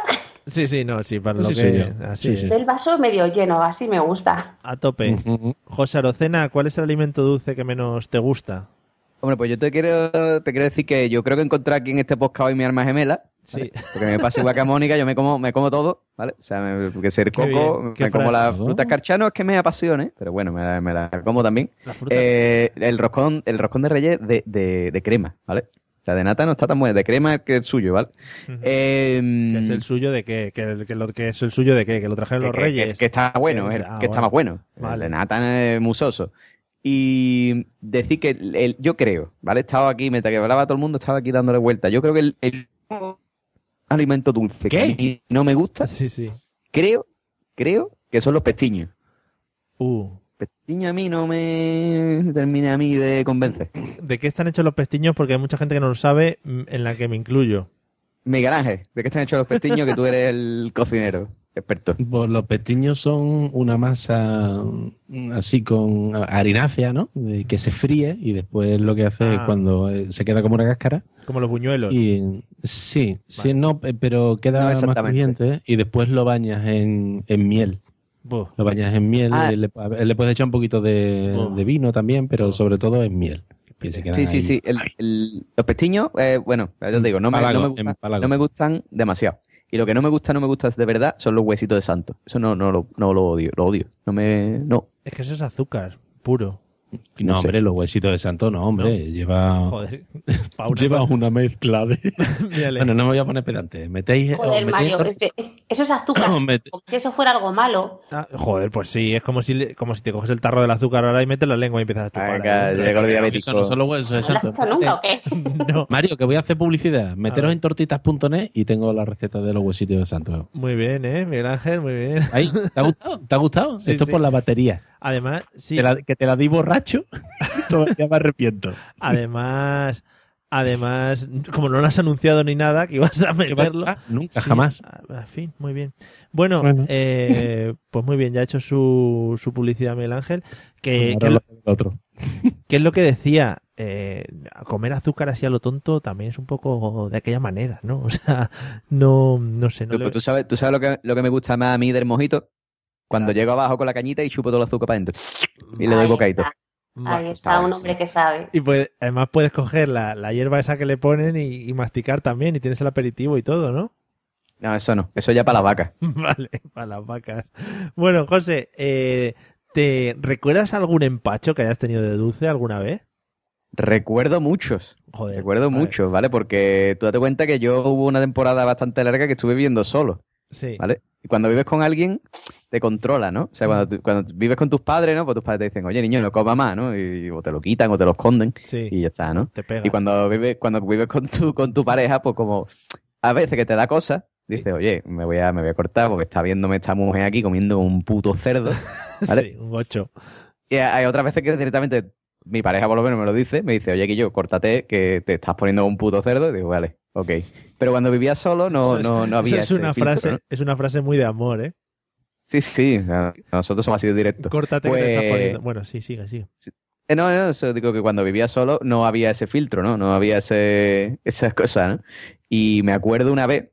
S1: Sí, sí, no, sí, para lo
S3: Sí,
S1: que. Así
S3: Sí, sí.
S2: del vaso medio lleno, así me gusta.
S1: A tope. José Arocena, ¿cuál es el alimento dulce que menos te gusta?
S4: Hombre, pues yo te quiero, te quiero decir que yo creo que encontré aquí en este podcast hoy mi arma gemela. ¿vale?
S1: Sí.
S4: Porque me pasa igual que a Mónica, yo me como, me como todo, ¿vale? O sea, me, porque ser
S1: Qué
S4: coco,
S1: bien, qué
S4: me como
S1: frase,
S4: la
S3: ¿no?
S4: fruta escarchada, no es que me apasione, pero bueno, me la, me la como también.
S1: La fruta.
S4: Eh, el roscón, el roscón de reyes de, de, de crema, ¿vale? O sea, de nata no está tan bueno, de crema es que el suyo, ¿vale?
S1: Ujú.
S4: Eh,
S1: ¿Que es el suyo de qué? ¿Que, que lo, que es el suyo de qué? ¿Que lo trajeron
S4: que,
S1: los
S4: que-
S1: reyes?
S4: que- que está bueno,
S1: Que-
S4: el-
S1: ah,
S4: que está
S1: bueno.
S4: más bueno.
S1: Vale.
S4: El de nata es musoso. Y decir que el- el- yo creo, ¿vale? He estado aquí, mientras que hablaba todo el mundo, estaba aquí dándole vuelta. Yo creo que el, el alimento dulce que
S3: ¿Qué?
S4: a mí no me gusta,
S1: Sí, sí.
S4: creo, creo que son los pestiños.
S1: Uh.
S4: Pestiños a mí no me termina a mí de convencer.
S1: ¿De qué están hechos los pestiños? Porque hay mucha gente que no lo sabe, mm, en la que me incluyo.
S4: Miguel Ángel, ¿de qué están hechos los pestiños que tú eres el cocinero? Experto.
S3: Pues los pestiños son una masa mm, así con harinácea, ¿no? Eh, Que se fríe y después lo que hace es
S1: Ah.
S3: cuando eh, se queda como una cáscara.
S1: Como los buñuelos.
S3: Y sí, sí,
S1: Vale.
S3: no, eh, pero queda
S4: No
S3: más crujiente y después lo bañas en, en miel.
S1: Buh.
S3: Lo bañas en miel,
S4: Ah.
S3: y le, puedes echar un poquito de, de vino también, pero sobre todo en miel.
S4: Sí, sí,
S3: ahí.
S4: sí. El- el- los pestiños, eh, bueno, ya te digo, no me,
S3: Empalago,
S4: no, me gustan,
S3: empalago.
S4: no me gustan demasiado. Y lo que no me gusta, no me gusta de verdad, son los huesitos de santo. Eso no, no, lo, no lo odio, lo odio. No me. No.
S1: Es que eso es azúcar puro.
S3: No,
S4: no sé.
S3: hombre, los huesitos de santo no, hombre. Lleva,
S1: Joder.
S3: Lleva una mezcla de... Bueno, no me voy a poner pedante. Metéis...
S2: Joder,
S3: os metéis
S2: Mario, eso es azúcar.
S3: os mete-
S2: Como si eso fuera algo malo.
S1: Ah, joder, pues sí, es como si, como si te coges el tarro del azúcar ahora y metes la lengua y empiezas a chupar.
S4: Venga, el
S3: Eso no son los huesos de
S2: ¿No lo has
S3: santo.
S2: hecho nunca o qué?
S1: no.
S3: Mario, que voy a hacer publicidad. Meteros en tortitas.net y tengo la receta de los huesitos de santo.
S1: Muy bien, ¿eh? Miguel Ángel, muy bien.
S3: Ahí, ¿te ha gustado? ¿Te ha gustado?
S1: Sí,
S3: Esto
S1: sí.
S3: por la batería.
S1: Además, sí,
S3: Te la- que te la di borracho, todavía me arrepiento.
S1: además, además, como no lo has anunciado ni nada, que ibas a meterlo.
S3: Ah, Nunca,
S1: Sí,
S3: jamás.
S1: a- En fin, muy bien. Bueno,
S3: Bueno.
S1: eh, pues muy bien, ya ha hecho su, su publicidad Miguel Ángel. Que, que,
S3: lo otro.
S1: que es lo que decía, eh, comer azúcar así a lo tonto también es un poco de aquella manera, ¿no? O sea, no, no sé, no
S4: Tú,
S1: le-
S4: tú sabes, tú sabes lo, que, lo que me gusta más a mí del mojito? Cuando
S1: Claro.
S4: llego abajo con la cañita y chupo todo el azúcar para adentro. Y le doy bocadito.
S2: Ahí está un hombre
S4: sí.
S2: que sabe.
S1: Y pues, además puedes coger la, la hierba esa que le ponen y, y masticar también y tienes el aperitivo y todo, ¿no?
S4: No, eso no. Eso ya para las vacas.
S1: Vale, para las vacas. Bueno, José, eh, ¿te recuerdas algún empacho que hayas tenido de dulce alguna vez?
S4: Recuerdo muchos.
S1: Joder.
S4: Recuerdo
S1: vale.
S4: muchos, ¿vale? Porque tú date cuenta que yo hubo una temporada bastante larga que estuve viviendo solo,
S1: Sí.
S4: ¿vale? Y cuando vives con alguien, te controla, ¿no? O sea, cuando, tú- cuando vives con tus padres, ¿no? Pues tus padres te dicen, oye, niño, no comas más, ¿no? Y, o te lo quitan o te lo esconden
S1: Sí.
S4: y ya está, ¿no?
S1: Te pega.
S4: Y cuando vives, cuando vives con tu, con tu pareja, pues como a veces que te da cosas, dices, oye, me voy a, me voy a cortar porque está viéndome esta mujer aquí comiendo un puto cerdo. ¿vale?
S1: Sí, un 8.
S4: Y hay otras veces que directamente mi pareja por lo menos me lo dice, me dice, oye, que yo, córtate, que te estás poniendo un puto cerdo. Y digo, vale, ok. Pero cuando vivía solo no, no, no había
S1: es una
S4: filtro,
S1: frase,
S4: ¿no?
S1: es una frase muy de amor, ¿eh?
S4: Sí, sí, nosotros somos así de directos.
S1: Córtate que te estás
S4: Pues-
S1: poniendo. Bueno, sí, sigue, sigue.
S4: Eh, no, no, eso digo que cuando vivía solo no había ese filtro, ¿no? No había ese, esas cosas, ¿no? Y me acuerdo una vez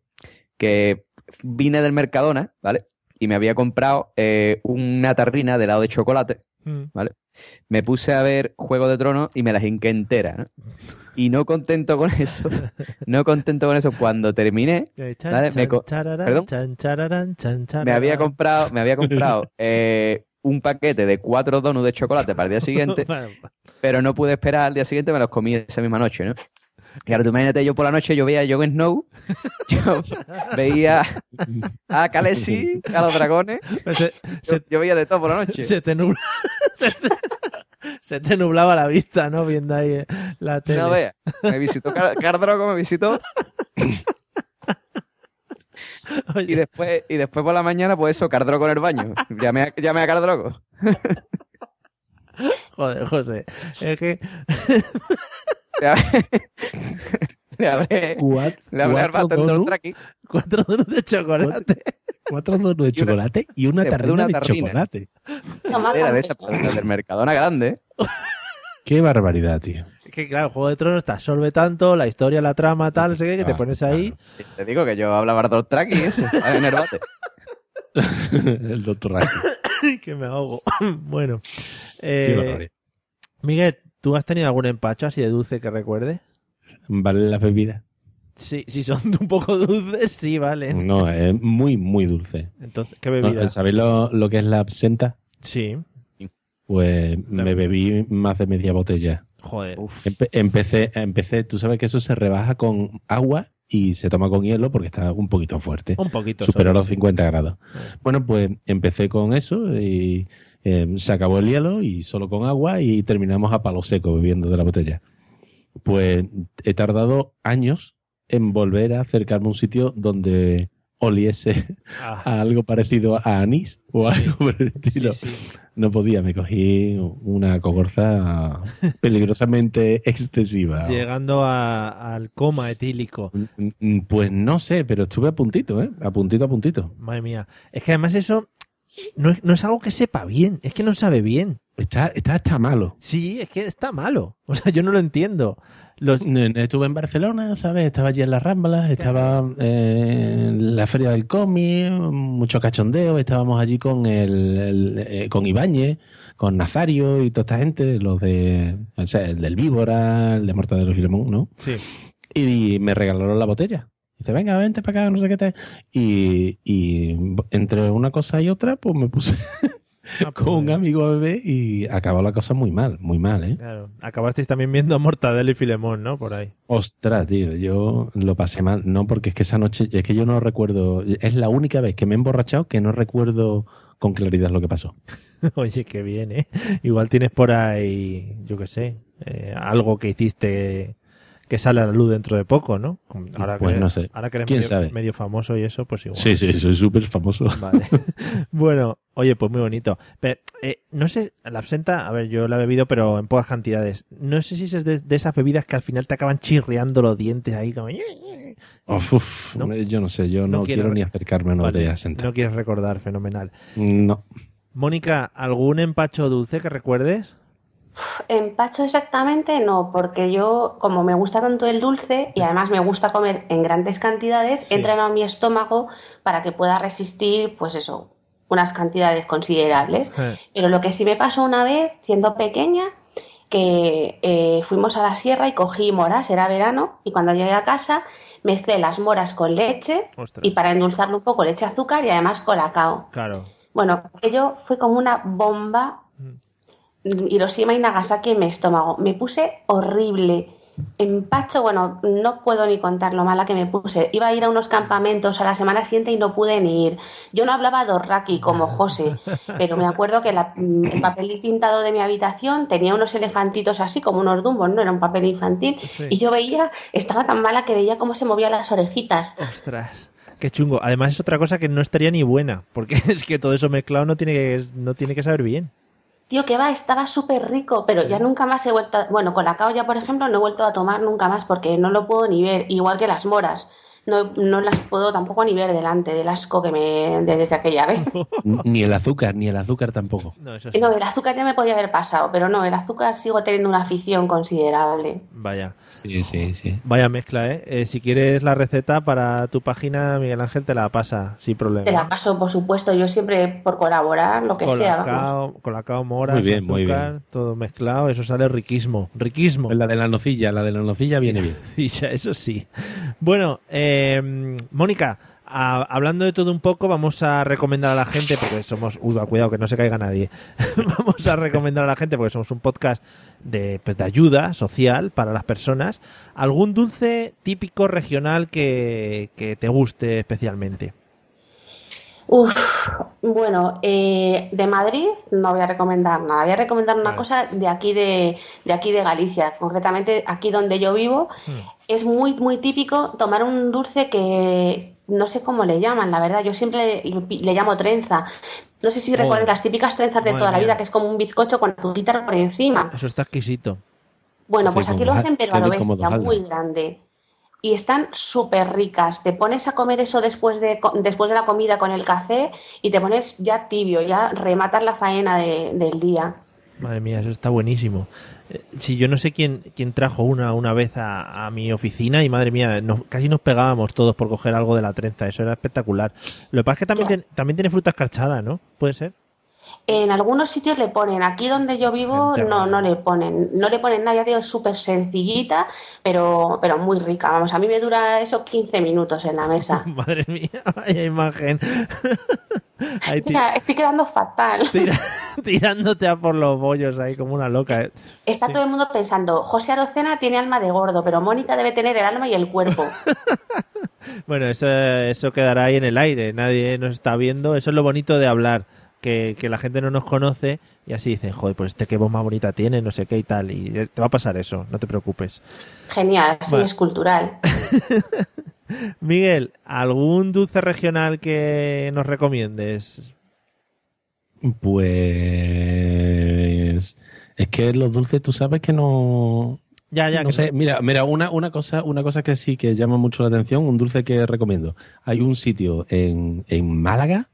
S4: que vine del Mercadona, ¿vale? Y me había comprado eh, una tarrina de helado de chocolate,
S1: Mm.
S4: ¿vale? Me puse a ver Juego de Tronos y me las hinqué entera, ¿no? Y no contento con eso, no contento con eso, cuando terminé, Vale, me había comprado, me había comprado eh, un paquete de cuatro donuts de chocolate para el día siguiente pero no pude esperar al día siguiente, me los comí esa misma noche, ¿no? Ahora tú imagínate, yo por la noche yo veía a Jon Snow, yo veía a Khaleesi, a los dragones,
S1: se,
S4: yo,
S1: se-
S4: yo veía de todo por la noche.
S1: se te nubla, se, te, se te nublaba la vista, ¿no? Viendo ahí eh, la tele.
S4: No veas, me visitó Car Cardrogo, me visitó,
S1: Oye,
S4: y después, y después por la mañana, pues eso, Cardrogo en el baño. Llamé a, llamé a Cardrogo.
S1: joder, José. Es que
S4: Le hablé,
S3: Cuat-
S4: le al
S3: cuatro donuts-
S4: Traki.
S1: cuatro donuts de chocolate.
S3: Cuatro donuts de
S4: Y una-
S3: chocolate y una tarrina
S4: una
S3: de
S4: tarrina.
S3: chocolate.
S2: Toma,
S4: Era de esa, del Mercadona grande, ¿eh?
S3: Qué barbaridad, tío.
S1: Es que claro, Juego de Tronos te absorbe tanto, la historia, la trama, tal, no sé qué, que te
S3: Ah,
S1: pones ahí.
S4: Te digo que yo hablaba Bartol Traki y eso, en el bate.
S3: el doctor
S1: que me ahogo. bueno.
S3: Qué
S1: Eh,
S3: barbaridad.
S1: Miguel, ¿tú has tenido algún empacho así de dulce que recuerde?
S3: ¿Vale las bebidas?
S1: Sí, si son un poco dulces, sí, vale.
S3: No, es muy, muy dulce.
S1: Entonces, ¿qué
S3: No,
S1: bebida?
S3: ¿Sabéis lo, lo que es la absenta?
S1: Sí.
S3: Pues
S1: La-
S3: me bebí más de media botella.
S1: Joder.
S3: Empe- empecé, empecé, tú sabes que eso se rebaja con agua y se toma con hielo porque está un poquito fuerte.
S1: Un poquito.
S3: Superó los
S1: sí.
S3: 50 grados.
S1: Ah.
S3: Bueno, pues empecé con eso y eh, se acabó el hielo y solo con agua y terminamos a palo seco bebiendo de la botella. Pues he tardado años en volver a acercarme a un sitio donde oliese
S1: Ah,
S3: a algo parecido a anís o
S1: Sí.
S3: algo por el estilo.
S1: sí.
S3: no podía, me cogí una cogorza peligrosamente excesiva.
S1: Llegando a- al coma etílico.
S3: Mm, mm, Pues no sé, pero estuve a puntito, ¿eh? A puntito, a puntito.
S1: Madre mía. Es que además eso no es, no es algo que sepa bien. Es que no sabe bien.
S3: Está, está, está malo.
S1: Sí, es que está malo. O sea, yo no lo entiendo. Los,
S3: Estuve en Barcelona, ¿sabes? Estaba allí en las Ramblas, estaba eh, en la Feria del Cómic, mucho cachondeo, estábamos allí con el, el, eh, con Ibáñez, con Nazario y toda esta gente, los de, o sea, el del Víbora, el de Mortadelo Filemón, ¿no?
S1: sí.
S3: Y me regalaron la botella. Dice, venga, vente para acá, no sé qué te... Y, y entre una cosa y otra, pues me puse
S1: Ah, pues,
S3: con un amigo a beber y acabó la cosa muy mal, muy mal, ¿eh?
S1: Claro. Acabasteis también viendo Mortadelo y Filemón, ¿no? Por ahí.
S3: Ostras, tío, yo lo pasé mal. No, porque es que esa noche, es que yo no recuerdo, es la única vez que me he emborrachado que no recuerdo con claridad lo que pasó.
S1: Oye, qué bien, ¿eh? Igual tienes por ahí, yo qué sé, eh, algo que hiciste que sale a la luz dentro de poco, ¿no? Ahora
S3: Pues
S1: que,
S3: no sé.
S1: Ahora que eres
S3: ¿Quién
S1: medio,
S3: sabe?
S1: medio famoso y eso, pues igual.
S3: Sí, sí, soy súper famoso.
S1: Vale. bueno, oye, pues muy bonito. Pero, eh, no sé, la absenta, a ver, yo la he bebido, pero en pocas cantidades. No sé si es de, de esas bebidas que al final te acaban chirriando los dientes ahí como...
S3: Uf, uf,
S1: ¿No?
S3: Yo no sé, yo
S1: No
S3: no,
S1: quiero-
S3: quiero, ni acercarme a una
S1: Vale,
S3: botella de Senta.
S1: no quieres recordar, fenomenal.
S3: No.
S1: Mónica, ¿algún empacho dulce que recuerdes?
S2: Empacho exactamente no, porque yo, como me gusta tanto el dulce y además me gusta comer en grandes cantidades,
S1: Sí.
S2: entra a mi estómago para que pueda resistir, pues eso, unas cantidades considerables. Pero lo que sí me pasó una vez, siendo pequeña, que eh, fuimos a la sierra y cogí moras, era verano, y cuando llegué a casa mezclé las moras con leche
S1: Ostras.
S2: y para endulzarlo un poco le eché azúcar y además colacao.
S1: Claro.
S2: Bueno, aquello fue como una bomba Hiroshima y Nagasaki en mi estómago. Me puse horrible. Empacho, bueno, no puedo ni contar lo mala que me puse. Iba a ir a unos campamentos a la semana siguiente y no pude ni ir. Yo no hablaba dorraki como José, pero me acuerdo que la- el papel pintado de mi habitación tenía unos elefantitos así, como unos dumbos, ¿no? Era un papel infantil.
S1: Sí.
S2: Y yo veía, estaba tan mala que veía cómo se movían las orejitas.
S1: Ostras. Qué chungo. Además es otra cosa que no estaría ni buena, porque es que todo eso mezclado no tiene que, no tiene que saber bien.
S2: Tío, que va, estaba súper rico, pero ya nunca más he vuelto a... Bueno, con la ya, por ejemplo, no he vuelto a tomar nunca más porque no lo puedo ni ver, igual que las moras. No, no las puedo tampoco ni ver delante del asco que me... de- desde aquella vez.
S3: Ni el azúcar, ni el azúcar tampoco.
S1: No, eso sí.
S2: No, el azúcar ya me podía haber pasado, pero no, el azúcar sigo teniendo una afición considerable.
S1: Vaya.
S3: Sí, sí, sí.
S1: Vaya mezcla, ¿eh? Eh, Si quieres la receta para tu página, Miguel Ángel te la pasa sin problema.
S2: Te la paso, por supuesto, yo siempre por colaborar, lo que sea. vamos.
S1: Colacao, moras,
S3: Muy bien, muy
S1: azúcar, todo mezclado, eso sale riquísimo, riquísimo.
S3: La de la nocilla, la de la nocilla viene bien.
S1: Eso sí. Bueno, eh, Mónica, a- hablando de todo un poco, vamos a recomendar a la gente, porque somos. Uy, cuidado, que no se caiga nadie. vamos a recomendar a la gente, porque somos un podcast de, pues, de ayuda social para las personas. ¿Algún dulce típico regional que te guste especialmente?
S2: Uf, bueno, eh, de Madrid no voy a recomendar nada. Voy a recomendar una
S1: Vale.
S2: cosa de aquí de, de aquí de Galicia, concretamente aquí donde yo vivo. Es muy, muy típico tomar un dulce que no sé cómo le llaman, la verdad. Yo siempre le, le llamo trenza. No sé si
S1: Oh.
S2: recuerdas las típicas trenzas de
S1: Madre
S2: toda la
S1: mía.
S2: vida, que es como un bizcocho con azúcar por encima.
S1: Eso está exquisito.
S2: Bueno,
S3: Sí,
S2: pues aquí lo hacen, pero a lo bestia, muy grande. Y están súper ricas. Te pones a comer eso después de, después de la comida con el café y te pones ya tibio, ya rematar la faena de- del día.
S1: Madre mía, eso está buenísimo. Eh, Si yo no sé quién, quién trajo una una vez a, a mi oficina y madre mía, nos- casi nos pegábamos todos por coger algo de la trenza. Eso era espectacular. Lo que pasa es que también, también tiene fruta escarchada, ¿no? ¿Puede ser?
S2: En algunos sitios le ponen, aquí donde yo vivo no, no le ponen, no le ponen nada, ya digo, es súper sencillita, pero, pero muy rica. Vamos, a mí me dura eso 15 minutos en la mesa.
S1: Madre mía, vaya imagen. Ahí
S2: Mira, estoy quedando fatal.
S1: tira- tirándote a por los bollos ahí como una loca. eh.
S2: Está
S1: Sí.
S2: todo el mundo pensando, José Arocena tiene alma de gordo, pero Mónica debe tener el alma y el cuerpo.
S1: Bueno, eso, eso quedará ahí en el aire. Nadie nos está viendo. Eso es lo bonito de hablar. Que, que la gente no nos conoce y así dicen, joder, pues este qué voz más bonita tiene, no sé qué y tal. Y te va a pasar eso, no te preocupes.
S2: Genial, sí, es cultural.
S1: Miguel, ¿algún dulce regional que nos recomiendes?
S3: Pues es que los dulces tú sabes que no,
S1: Ya, ya,
S3: no
S1: que
S3: sé, mira, mira, una, una cosa, una cosa que sí que llama mucho la atención, un dulce que recomiendo. Hay un sitio en, en Málaga.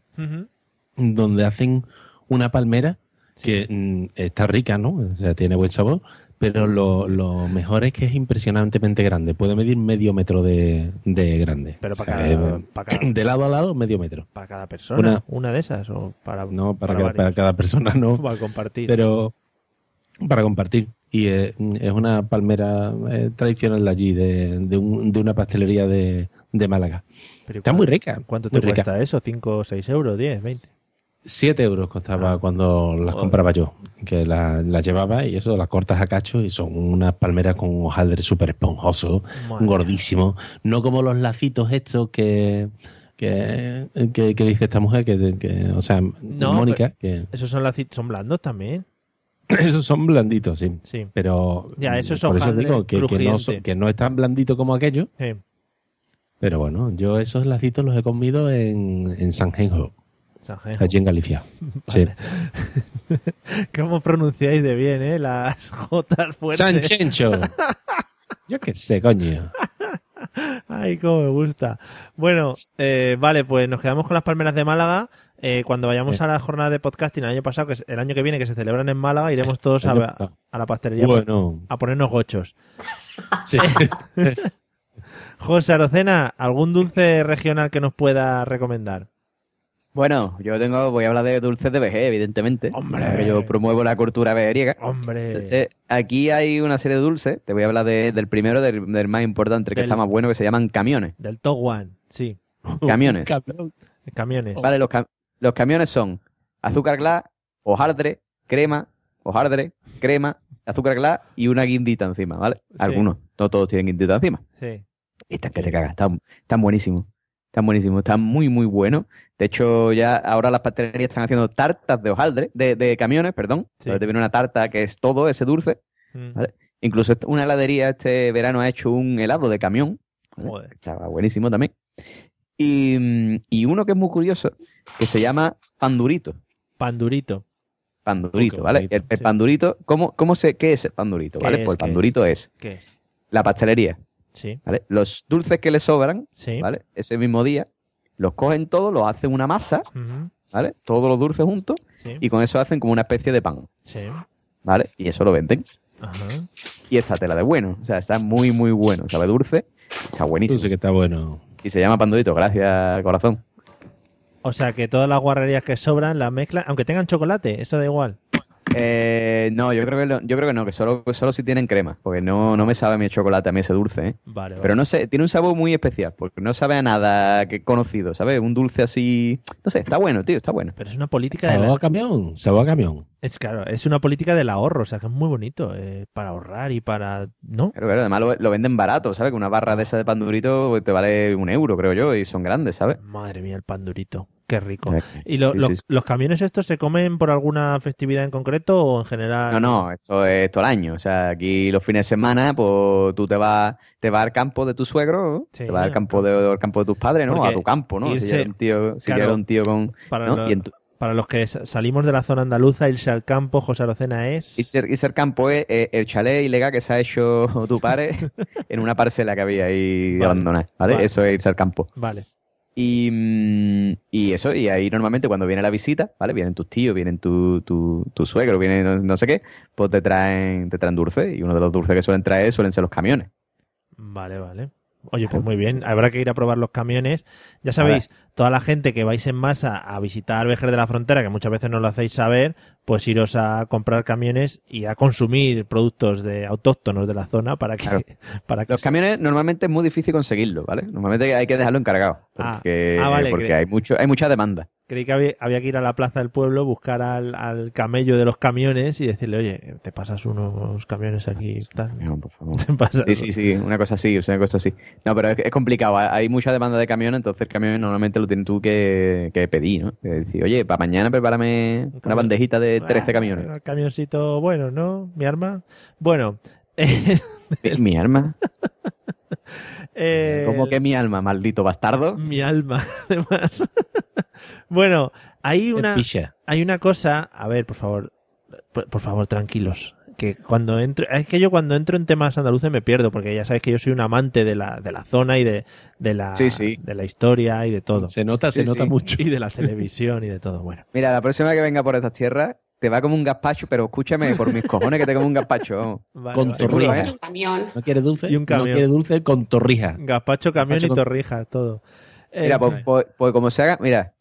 S3: Donde hacen una palmera que mm, está rica, ¿no? O sea, tiene buen sabor, pero lo, lo mejor es que es impresionantemente grande. Puede medir medio metro de, de grande.
S1: Pero
S3: O sea,
S1: para cada,
S3: eh,
S1: para cada,
S3: de lado a lado, medio metro.
S1: para cada persona. Una,
S3: Una-
S1: de esas o para,
S3: No, para,
S1: para
S3: cada, para cada persona no,
S1: para compartir.
S3: pero para compartir. Y eh, es una palmera eh, tradicional de allí, de, de, un- de una pastelería de, de Málaga.
S1: Pero
S3: Está
S1: ¿cuánto-
S3: muy rica.
S1: ¿Cuánto te
S3: rica.
S1: cuesta eso? ¿5 o 6 euros? ¿10? ¿20?
S3: 7 euros costaba
S1: Ah.
S3: cuando las
S1: Joder.
S3: compraba yo, que las llevaba y eso, las cortas a cacho y son unas palmeras con un hojaldre súper esponjoso,
S1: Madre
S3: gordísimo, no como los lacitos estos que, que, que, que dice esta mujer, que, que- o sea,
S1: No,
S3: Mónica, que
S1: Esos son, laci- son blandos también.
S3: esos son blanditos, sí.
S1: Sí.
S3: Pero
S1: Ya, eso es
S3: por eso digo que, que no, que no es tan blandito como aquello,
S1: Sí.
S3: pero bueno, yo esos lacitos los he comido en, en Sanjenjo,
S1: Sanjenjo.
S3: allí en Galicia. Sí.
S1: ¿Cómo pronunciáis de bien, eh? Las Jotas fuertes.
S3: Sanchencho. Yo qué sé, coño.
S1: Ay, cómo me gusta. Bueno, eh, vale, pues nos quedamos con las palmeras de Málaga. Eh, cuando vayamos a la jornada de podcasting el año pasado, que es el año que viene, que se celebran en Málaga, iremos todos a, la pastelería
S3: Bueno,
S1: a ponernos gochos.
S3: sí.
S1: José Arocena, ¿algún dulce regional que nos pueda recomendar?
S4: Bueno, yo tengo, voy a hablar de dulces de vejez, evidentemente.
S1: ¡Hombre!
S4: yo promuevo la cultura vejeriega.
S1: Hombre,
S4: Entonces, aquí hay una serie de dulces. Te voy a hablar de- del primero, del, del más importante, que
S1: Del-
S4: está más bueno, que se llaman camiones.
S1: del Toguan, sí,
S4: Camiones.
S1: Camiones.
S4: Vale, los, cam- los camiones son azúcar glass, hojaldre, crema, hojaldre, crema, azúcar glass y una guindita encima, ¿vale?
S1: Sí.
S4: Algunos, no todos tienen guindita encima.
S1: Sí.
S4: Y están que te cagas, están, están buenísimos. Están buenísimos, están muy, muy buenos. De hecho, ya ahora las pastelerías están haciendo tartas de hojaldre, de, de camiones, perdón.
S1: Sí.
S4: Ahora te viene una tarta que es todo ese dulce.
S1: Mm.
S4: Vale. Incluso una heladería este verano ha hecho un helado de camión.
S1: Joder.
S4: Estaba buenísimo también. Y, y uno que es muy curioso, que se llama pandurito.
S1: Pandurito.
S4: Pandurito,
S1: Oh,
S4: ¿vale?
S1: bonito,
S4: El, el
S1: sí.
S4: pandurito, ¿cómo, cómo se, ¿qué es el pandurito?
S1: ¿Qué
S4: ¿Vale?
S1: es,
S4: Pues el
S1: qué es?
S4: pandurito es
S1: ¿Qué es?
S4: la pastelería,
S1: Sí,
S4: ¿vale? Los dulces que le sobran,
S1: sí.
S4: ¿vale? Ese mismo día, los cogen todos, los hacen una masa, ¿vale? Todos los dulces juntos
S1: sí,
S4: y con eso hacen como una especie de pan,
S1: sí.
S4: ¿vale? Y eso lo venden.
S1: Ajá.
S4: Y esta tela de bueno, o sea, está muy, muy bueno, sabe dulce, está buenísimo.
S3: Dulce que está bueno.
S4: Y se llama pandurito, gracias, corazón.
S1: O sea que todas las guarrerías que sobran las mezclan, aunque tengan chocolate, eso da igual.
S4: Eh, no, yo creo que lo- yo creo que no, que solo, que solo si tienen crema, porque no, no me sabe a el chocolate, a mí ese dulce, ¿eh?
S1: Vale, vale.
S4: Pero no sé, tiene un sabor muy especial, porque no sabe a nada que conocido, ¿sabes? Un dulce así, no sé, está bueno, tío, está bueno.
S1: Pero es una política de
S3: Sabor
S1: la...
S3: a camión, sabor a camión.
S1: Es claro, es una política del ahorro, o sea que es muy bonito, eh, para ahorrar y para... ¿No?
S4: Pero además lo, lo venden barato, ¿sabes? Que una barra de esa de pan durito pues, te vale un euro, creo yo, y son grandes, ¿sabes?
S1: Madre mía, el pan durito. Qué rico. ¿Y lo-
S4: sí,
S1: los,
S4: sí, sí.
S1: los camiones estos se comen por alguna festividad en concreto o en general?
S4: No, no, esto es todo el año. O sea, aquí los fines de semana, pues tú te vas, te vas al campo de tu suegro.
S1: Sí,
S4: te vas al campo de, al campo de tus padres, ¿no? A tu campo, ¿no? Si
S1: irse-
S4: ya era un tío, si ya
S1: claro,
S4: era un tío con.
S1: Para,
S4: ¿no?
S1: lo-
S4: Y en tu-
S1: para los que sa- salimos de la zona andaluza, irse al campo, José Arocena es...
S4: Y ser, y ser campo es eh, el chalet ilegal que se ha hecho tu padre en una parcela que había ahí
S1: Vale,
S4: abandonada, ¿vale?
S1: vale.
S4: Eso es irse al campo.
S1: Vale.
S4: Y, mm, y eso, y ahí normalmente cuando viene la visita, ¿vale? Vienen tus tíos, vienen tu, tu, suegro, vienen no, no sé qué, pues te traen, te traen dulce. Y uno de los dulces que suelen traer suelen ser los camiones.
S1: Vale, vale. Oye, pues muy bien. Habrá que ir a probar los camiones. Ya sabéis, toda la gente que vais en masa a visitar Vejer de la Frontera, que muchas veces no lo hacéis saber, pues iros a comprar camiones y a consumir productos de autóctonos de la zona para que...
S4: Claro.
S1: Para que
S4: Los camiones normalmente es muy difícil conseguirlo, ¿vale? Normalmente hay que dejarlo encargado.
S1: Ah,
S4: Porque,
S1: ah, vale,
S4: porque
S1: que-
S4: hay, mucho, hay mucha demanda.
S1: Creí que había, había que ir a la plaza del pueblo, buscar al, al camello de los camiones y decirle, oye, te pasas unos camiones aquí. Tal.
S4: No, por favor.
S1: Te pasas-
S4: Sí, sí, sí, una cosa así, o sea, una cosa así. No, pero es, es complicado, hay- mucha demanda de camiones, entonces el camión normalmente lo tienes tú que, que pedir, ¿no? Que decir, oye, para mañana prepárame una
S1: camión.
S4: bandejita de 13
S1: Ah,
S4: camiones.
S1: el camioncito bueno, ¿no? Mi arma. Bueno, eh,
S4: mi arma.
S1: Eh,
S4: Como que mi alma, maldito bastardo.
S1: Mi alma, además. bueno, hay una, hay una cosa. A ver, por favor. Por, por favor, tranquilos. Que cuando entro. Es que yo cuando entro en temas andaluces me pierdo, porque ya sabes que yo soy un amante de la, de la zona y de, de la,
S4: Sí, sí.
S1: de la historia y de todo.
S3: Se nota, se
S4: Sí,
S3: nota mucho.
S1: Y de la televisión y de todo. Bueno.
S4: Mira, la próxima que venga por estas tierras, te va como un gazpacho, pero escúchame por mis cojones que te como un gazpacho.
S1: Vale,
S3: Con
S1: vale.
S3: Torrija.
S4: ¿eh?
S2: Un camión.
S3: ¿No quiere dulce?
S1: Y un camión.
S3: No quiere dulce con torrija.
S1: Gazpacho, camión
S3: Gazpacho
S1: y
S3: con-
S1: torrijas, todo. Eh,
S4: Mira, pues, pues- pues como se haga, mira,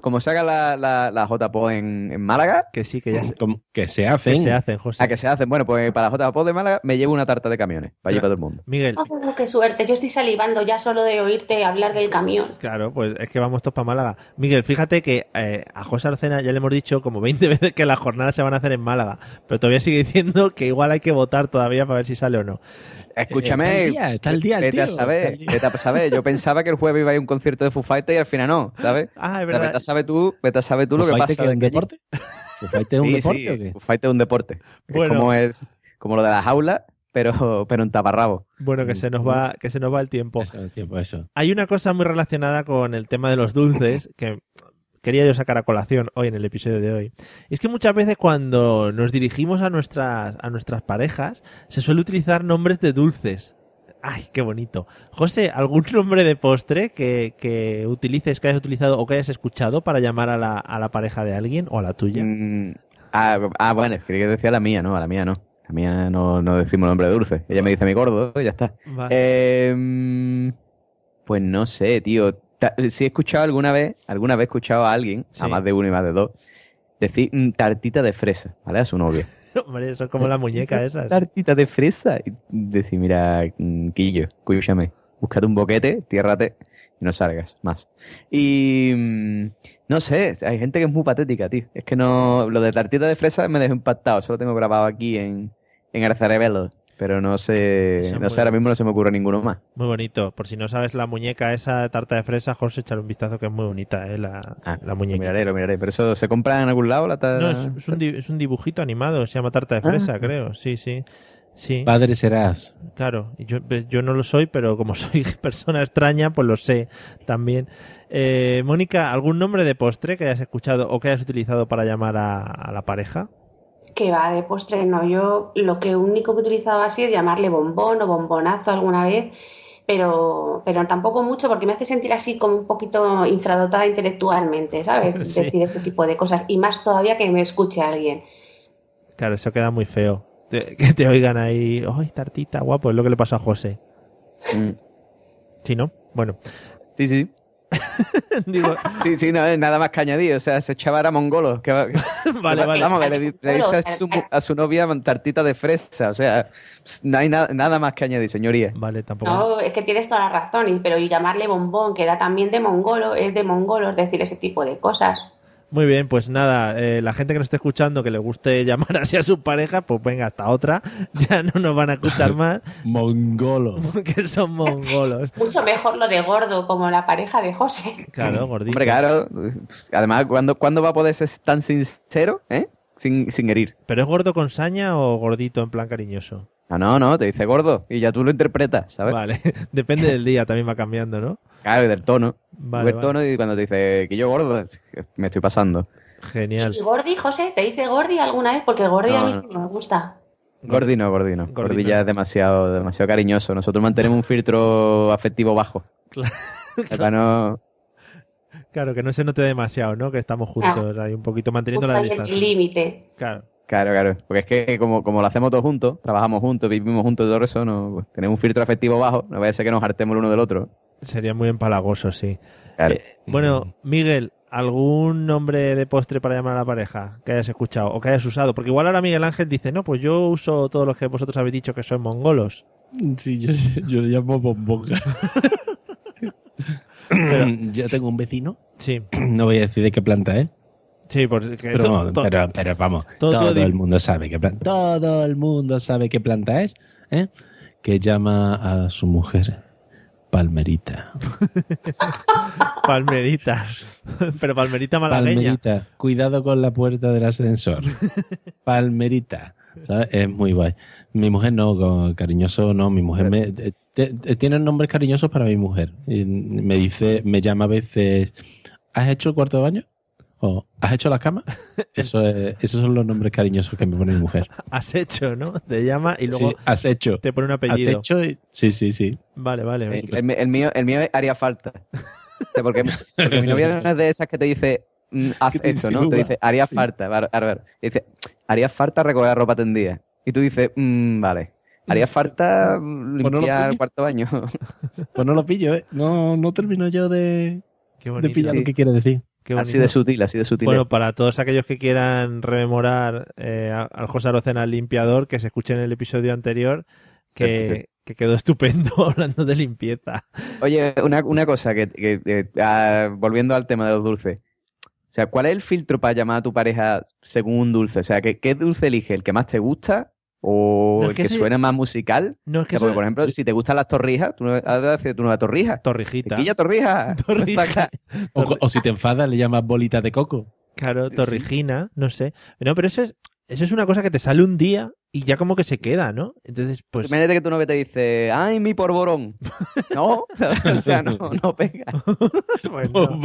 S4: como se haga la, la, la JPO en, en Málaga,
S1: que sí, que ya se,
S3: Como que se
S1: que
S3: hacen.
S1: se hacen, José.
S4: a que se hacen, bueno, pues para la JPO de Málaga me llevo una tarta de camiones, para allí para todo el mundo.
S1: Miguel,
S2: Oh, qué suerte. Yo estoy salivando ya solo de oírte hablar del camión.
S1: Claro, pues es que vamos todos para Málaga. Miguel, fíjate que eh, a José Arcena ya le hemos dicho como 20 veces que las jornadas se van a hacer en Málaga, pero todavía sigue diciendo que igual hay que votar todavía para ver si sale o no.
S4: Escúchame,
S3: día, está al día el
S4: vete a
S3: tío,
S4: saber, vete a saber. Yo pensaba que el jueves iba a ir a un concierto de Foo Fighters y al final no, ¿sabes?
S1: Ah, es verdad.
S4: A saber tú, vete a saber tú lo
S3: ¿Foo
S4: que pasa.
S3: es un deporte? ¿Foo Fighters es un deporte o qué?
S4: Es un deporte. Es
S1: Bueno.
S4: como, el- como lo de la jaula, pero, pero en taparrabo.
S1: Bueno, que se nos va, que se nos va el tiempo.
S3: Eso, el tiempo, eso.
S1: Hay una cosa muy relacionada con el tema de los dulces que quería yo sacar a colación hoy en el episodio de hoy. Y es que muchas veces cuando nos dirigimos a nuestras, a nuestras parejas, se suele utilizar nombres de dulces. Ay, qué bonito. José, ¿algún nombre de postre que, que utilices, que hayas utilizado o que hayas escuchado para llamar a la, a la pareja de alguien o a la tuya?
S4: Mm, ah, ah, bueno, creía que decía la mía, no, a la mía no. La mía no, no decimos nombre de dulce. Ella me dice mi gordo y ya está.
S1: Vale.
S4: Eh, mm, pues no sé, tío. Si he escuchado alguna vez, alguna vez he escuchado a alguien,
S1: Sí.
S4: a más de uno y más de dos, decir mm, tartita de fresa, ¿vale? A su novia.
S1: Hombre, eso es como la muñeca esa.
S4: tartita de fresa. Y decir, mira, mm, Quillo, escúchame, búscate un boquete, tiérrate y no salgas más. Y mm, no sé, hay gente que es muy patética, tío. Es que no, lo de tartita de fresa me dejó impactado, solo tengo grabado aquí en, en el cerebelo. Pero no sé, no sé, ahora mismo no se me ocurre ninguno más.
S1: Muy bonito. Por si no sabes la muñeca esa de tarta de fresa, José, echar un vistazo que es muy bonita, ¿eh? La,
S4: Ah,
S1: la
S4: Lo
S1: muñeca.
S4: miraré, lo miraré. Pero eso se compra en algún lado, la ta-
S1: No, es, es un, es un dibujito animado, se llama tarta de fresa,
S4: Ah.
S1: creo. Sí, sí. Sí,
S3: Padre serás.
S1: claro. Y Yo, pues, yo no lo soy, pero como soy persona extraña, pues lo sé también. Eh, Mónica, ¿algún nombre de postre que hayas escuchado o que hayas utilizado para llamar a, a la pareja?
S2: Que va de postre, no. Yo lo que único que he utilizado así es llamarle bombón o bombonazo alguna vez, pero, pero tampoco mucho porque me hace sentir así como un poquito infradotada intelectualmente, ¿sabes?
S1: Sí.
S2: Decir este tipo de cosas. Y más todavía que me escuche alguien.
S1: Claro, eso queda muy feo. Que te oigan ahí, ¡ay, tartita, guapo! Es lo que le pasó a José.
S4: Mm.
S1: ¿Sí, no? Bueno,
S4: Sí, sí.
S1: digo,
S4: Sí, sí, no, nada más que añadir. O sea, ese chaval era mongolo. Que,
S1: vale, vale.
S4: Vamos le, le
S2: Mongolo,
S4: dice a su, a su novia tartita de fresa. O sea, no hay na- nada más que añadir, señoría.
S1: Vale, tampoco.
S2: No, es que tienes toda la razón, pero y llamarle bombón, que da también de mongolo, es de mongolos decir ese tipo de cosas.
S1: Muy bien, pues nada, eh, la gente que nos esté escuchando que le guste llamar así a su pareja, pues venga, hasta otra. Ya no nos van a escuchar más
S3: Mongolo.
S1: porque son mongolos.
S2: Mucho mejor lo de gordo, como la pareja de José.
S1: Claro, gordito.
S4: Hombre, claro. Además, ¿cuándo, ¿cuándo va a poder ser tan sincero? ¿Eh? Sin, sin herir.
S1: ¿Pero es gordo con saña o gordito en plan cariñoso?
S4: No, no, no, te dice gordo y ya tú lo interpretas, ¿sabes?
S1: Vale, depende del día, también va cambiando, ¿no?
S4: Claro, y del tono.
S1: Vale,
S4: tono y cuando te dice que yo gordo, me estoy pasando.
S1: Genial.
S2: ¿Y Gordi, José? ¿Te dice Gordi alguna vez? Porque Gordi a mí
S4: no.
S2: sí me gusta.
S4: Gordi no, Gordi no.
S1: Gordi
S4: Gordi
S1: no.
S4: ya es demasiado, demasiado cariñoso. Nosotros mantenemos un filtro afectivo bajo.
S1: Claro.
S4: Para no...
S1: Claro, que no se note demasiado, ¿no? Que estamos juntos ahí un poquito manteniendo
S2: Justo
S1: la
S2: ahí el
S1: distancia.
S2: límite.
S1: Claro.
S4: Claro, claro. Porque es que como, como lo hacemos todos juntos, trabajamos juntos, vivimos juntos y todo eso, no, pues, tenemos un filtro afectivo bajo, no vaya a ser que nos hartemos el uno del otro.
S1: Sería muy empalagoso, sí.
S4: Claro.
S1: Eh, bueno, Miguel, ¿algún nombre de postre para llamar a la pareja que hayas escuchado o que hayas usado? Porque igual ahora Miguel Ángel dice, no, pues yo uso todos los que vosotros habéis dicho que son mongolos.
S3: Sí, yo, yo le llamo bombonga. yo tengo un vecino.
S1: Sí,
S3: No voy a decir de qué planta es.
S1: Sí, porque
S3: Pero,
S1: to-
S3: vamos,
S1: to-
S3: pero, pero vamos,
S1: todo-
S3: todo,
S1: todo
S3: el mundo sabe qué planta. Todo el mundo sabe qué planta es. ¿eh? Que llama a su mujer Palmerita.
S1: palmerita. Pero palmerita malagueña.
S3: Palmerita, cuidado con la puerta del ascensor. Palmerita, ¿sabes? Es muy guay. Mi mujer no, cariñoso no, mi mujer me... eh, te- te- tiene nombres cariñosos para mi mujer. Y me dice, me llama a veces, ¿has hecho el cuarto de baño? O ¿has hecho la cama? Eso es- esos son los nombres cariñosos que me pone mi mujer.
S1: Has hecho, ¿no? Te llama y luego
S3: Sí, has hecho.
S1: te pone un
S3: Has
S1: apellido.
S3: hecho y- Sí, sí, sí.
S1: Vale, vale.
S4: Eh, El, mío, el mío haría falta. Porque, porque mi novia no es de esas que te dice, mm, haz esto, ¿no? Te dice, haría falta. A ver, a ver. Dice, haría falta recoger la ropa tendida. Y tú dices, mm, vale. Haría falta mm,
S3: Pues
S4: limpiar el cuarto baño.
S3: Pues no lo pillo, ¿eh? No, no termino yo de,
S1: Qué
S3: de pillar
S4: Sí.
S3: lo que quiere decir.
S1: Qué
S4: así de sutil, así de sutil.
S1: Bueno, para todos aquellos que quieran rememorar eh, al José Arocena el limpiador, que se escuchen el episodio anterior, que, quedó estupendo hablando de limpieza.
S4: Oye, una, una cosa, que, que- que, ah, volviendo al tema de los dulces. O sea, ¿cuál es el filtro para llamar a tu pareja según un dulce? O sea, ¿qué, qué dulce elige? ¿El que más te gusta? ¿O
S1: No, es
S4: el
S1: que
S4: que, más musical?
S1: No, es que
S4: porque, por ejemplo, si te gustan las torrijas, tú no has de decir tu nueva torrija.
S1: Torrijita.
S4: Tequilla torrija.
S1: Torrija.
S3: O, o si te enfadas, le llamas bolita de coco.
S1: Claro, torrijina, no sé. No, pero eso es, eso es una cosa que te sale un día y ya como que se queda, ¿no? Entonces, pues...
S4: Imagínate que tu novia te dice, ¡ay, mi porborón! No, o sea, no, no pega.
S1: bueno,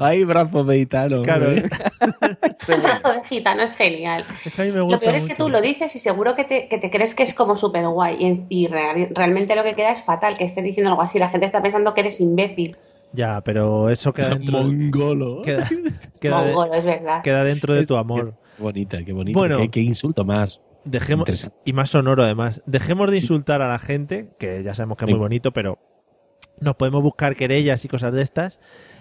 S3: Hay brazos de gitano.
S1: claro,
S2: un trazo de gitano, es genial.
S1: es que a mí me
S2: Lo peor es que tú lo dices y seguro que te, que te crees que es como súper guay y, en- y real- realmente lo que queda es fatal, que estés diciendo algo así. La gente está pensando que eres imbécil.
S1: Ya, pero eso queda dentro,
S3: Mongolo.
S1: queda, queda, de-
S2: Mongolo, es verdad.
S1: queda dentro de tu amor.
S3: Qué bonita, qué bonita.
S1: Bueno.
S3: qué, qué insulto más.
S1: Dejemos, y más sonoro además, dejemos de
S3: Sí.
S1: insultar a la gente, que ya sabemos que es
S3: Sí.
S1: muy bonito, pero nos podemos buscar querellas y cosas de estas.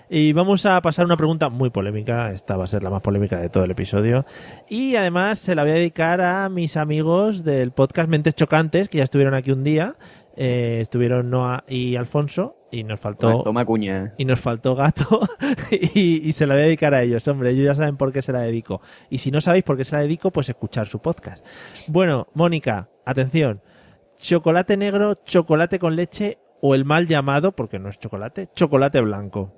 S1: Y vamos a pasar una pregunta muy polémica, esta va a ser la más polémica de todo el episodio. Y además se la voy a dedicar a mis amigos del podcast Mentes Chocantes, que ya estuvieron aquí un día. Eh, estuvieron Noah y Alfonso, y nos faltó
S4: Toma cuña.
S1: y nos faltó gato y, y se la voy a dedicar a ellos, hombre, ellos ya saben por qué se la dedico. Y si no sabéis por qué se la dedico, pues escuchar su podcast. Bueno, Mónica, atención. Chocolate negro, chocolate con leche o el mal llamado, porque no es chocolate, chocolate blanco.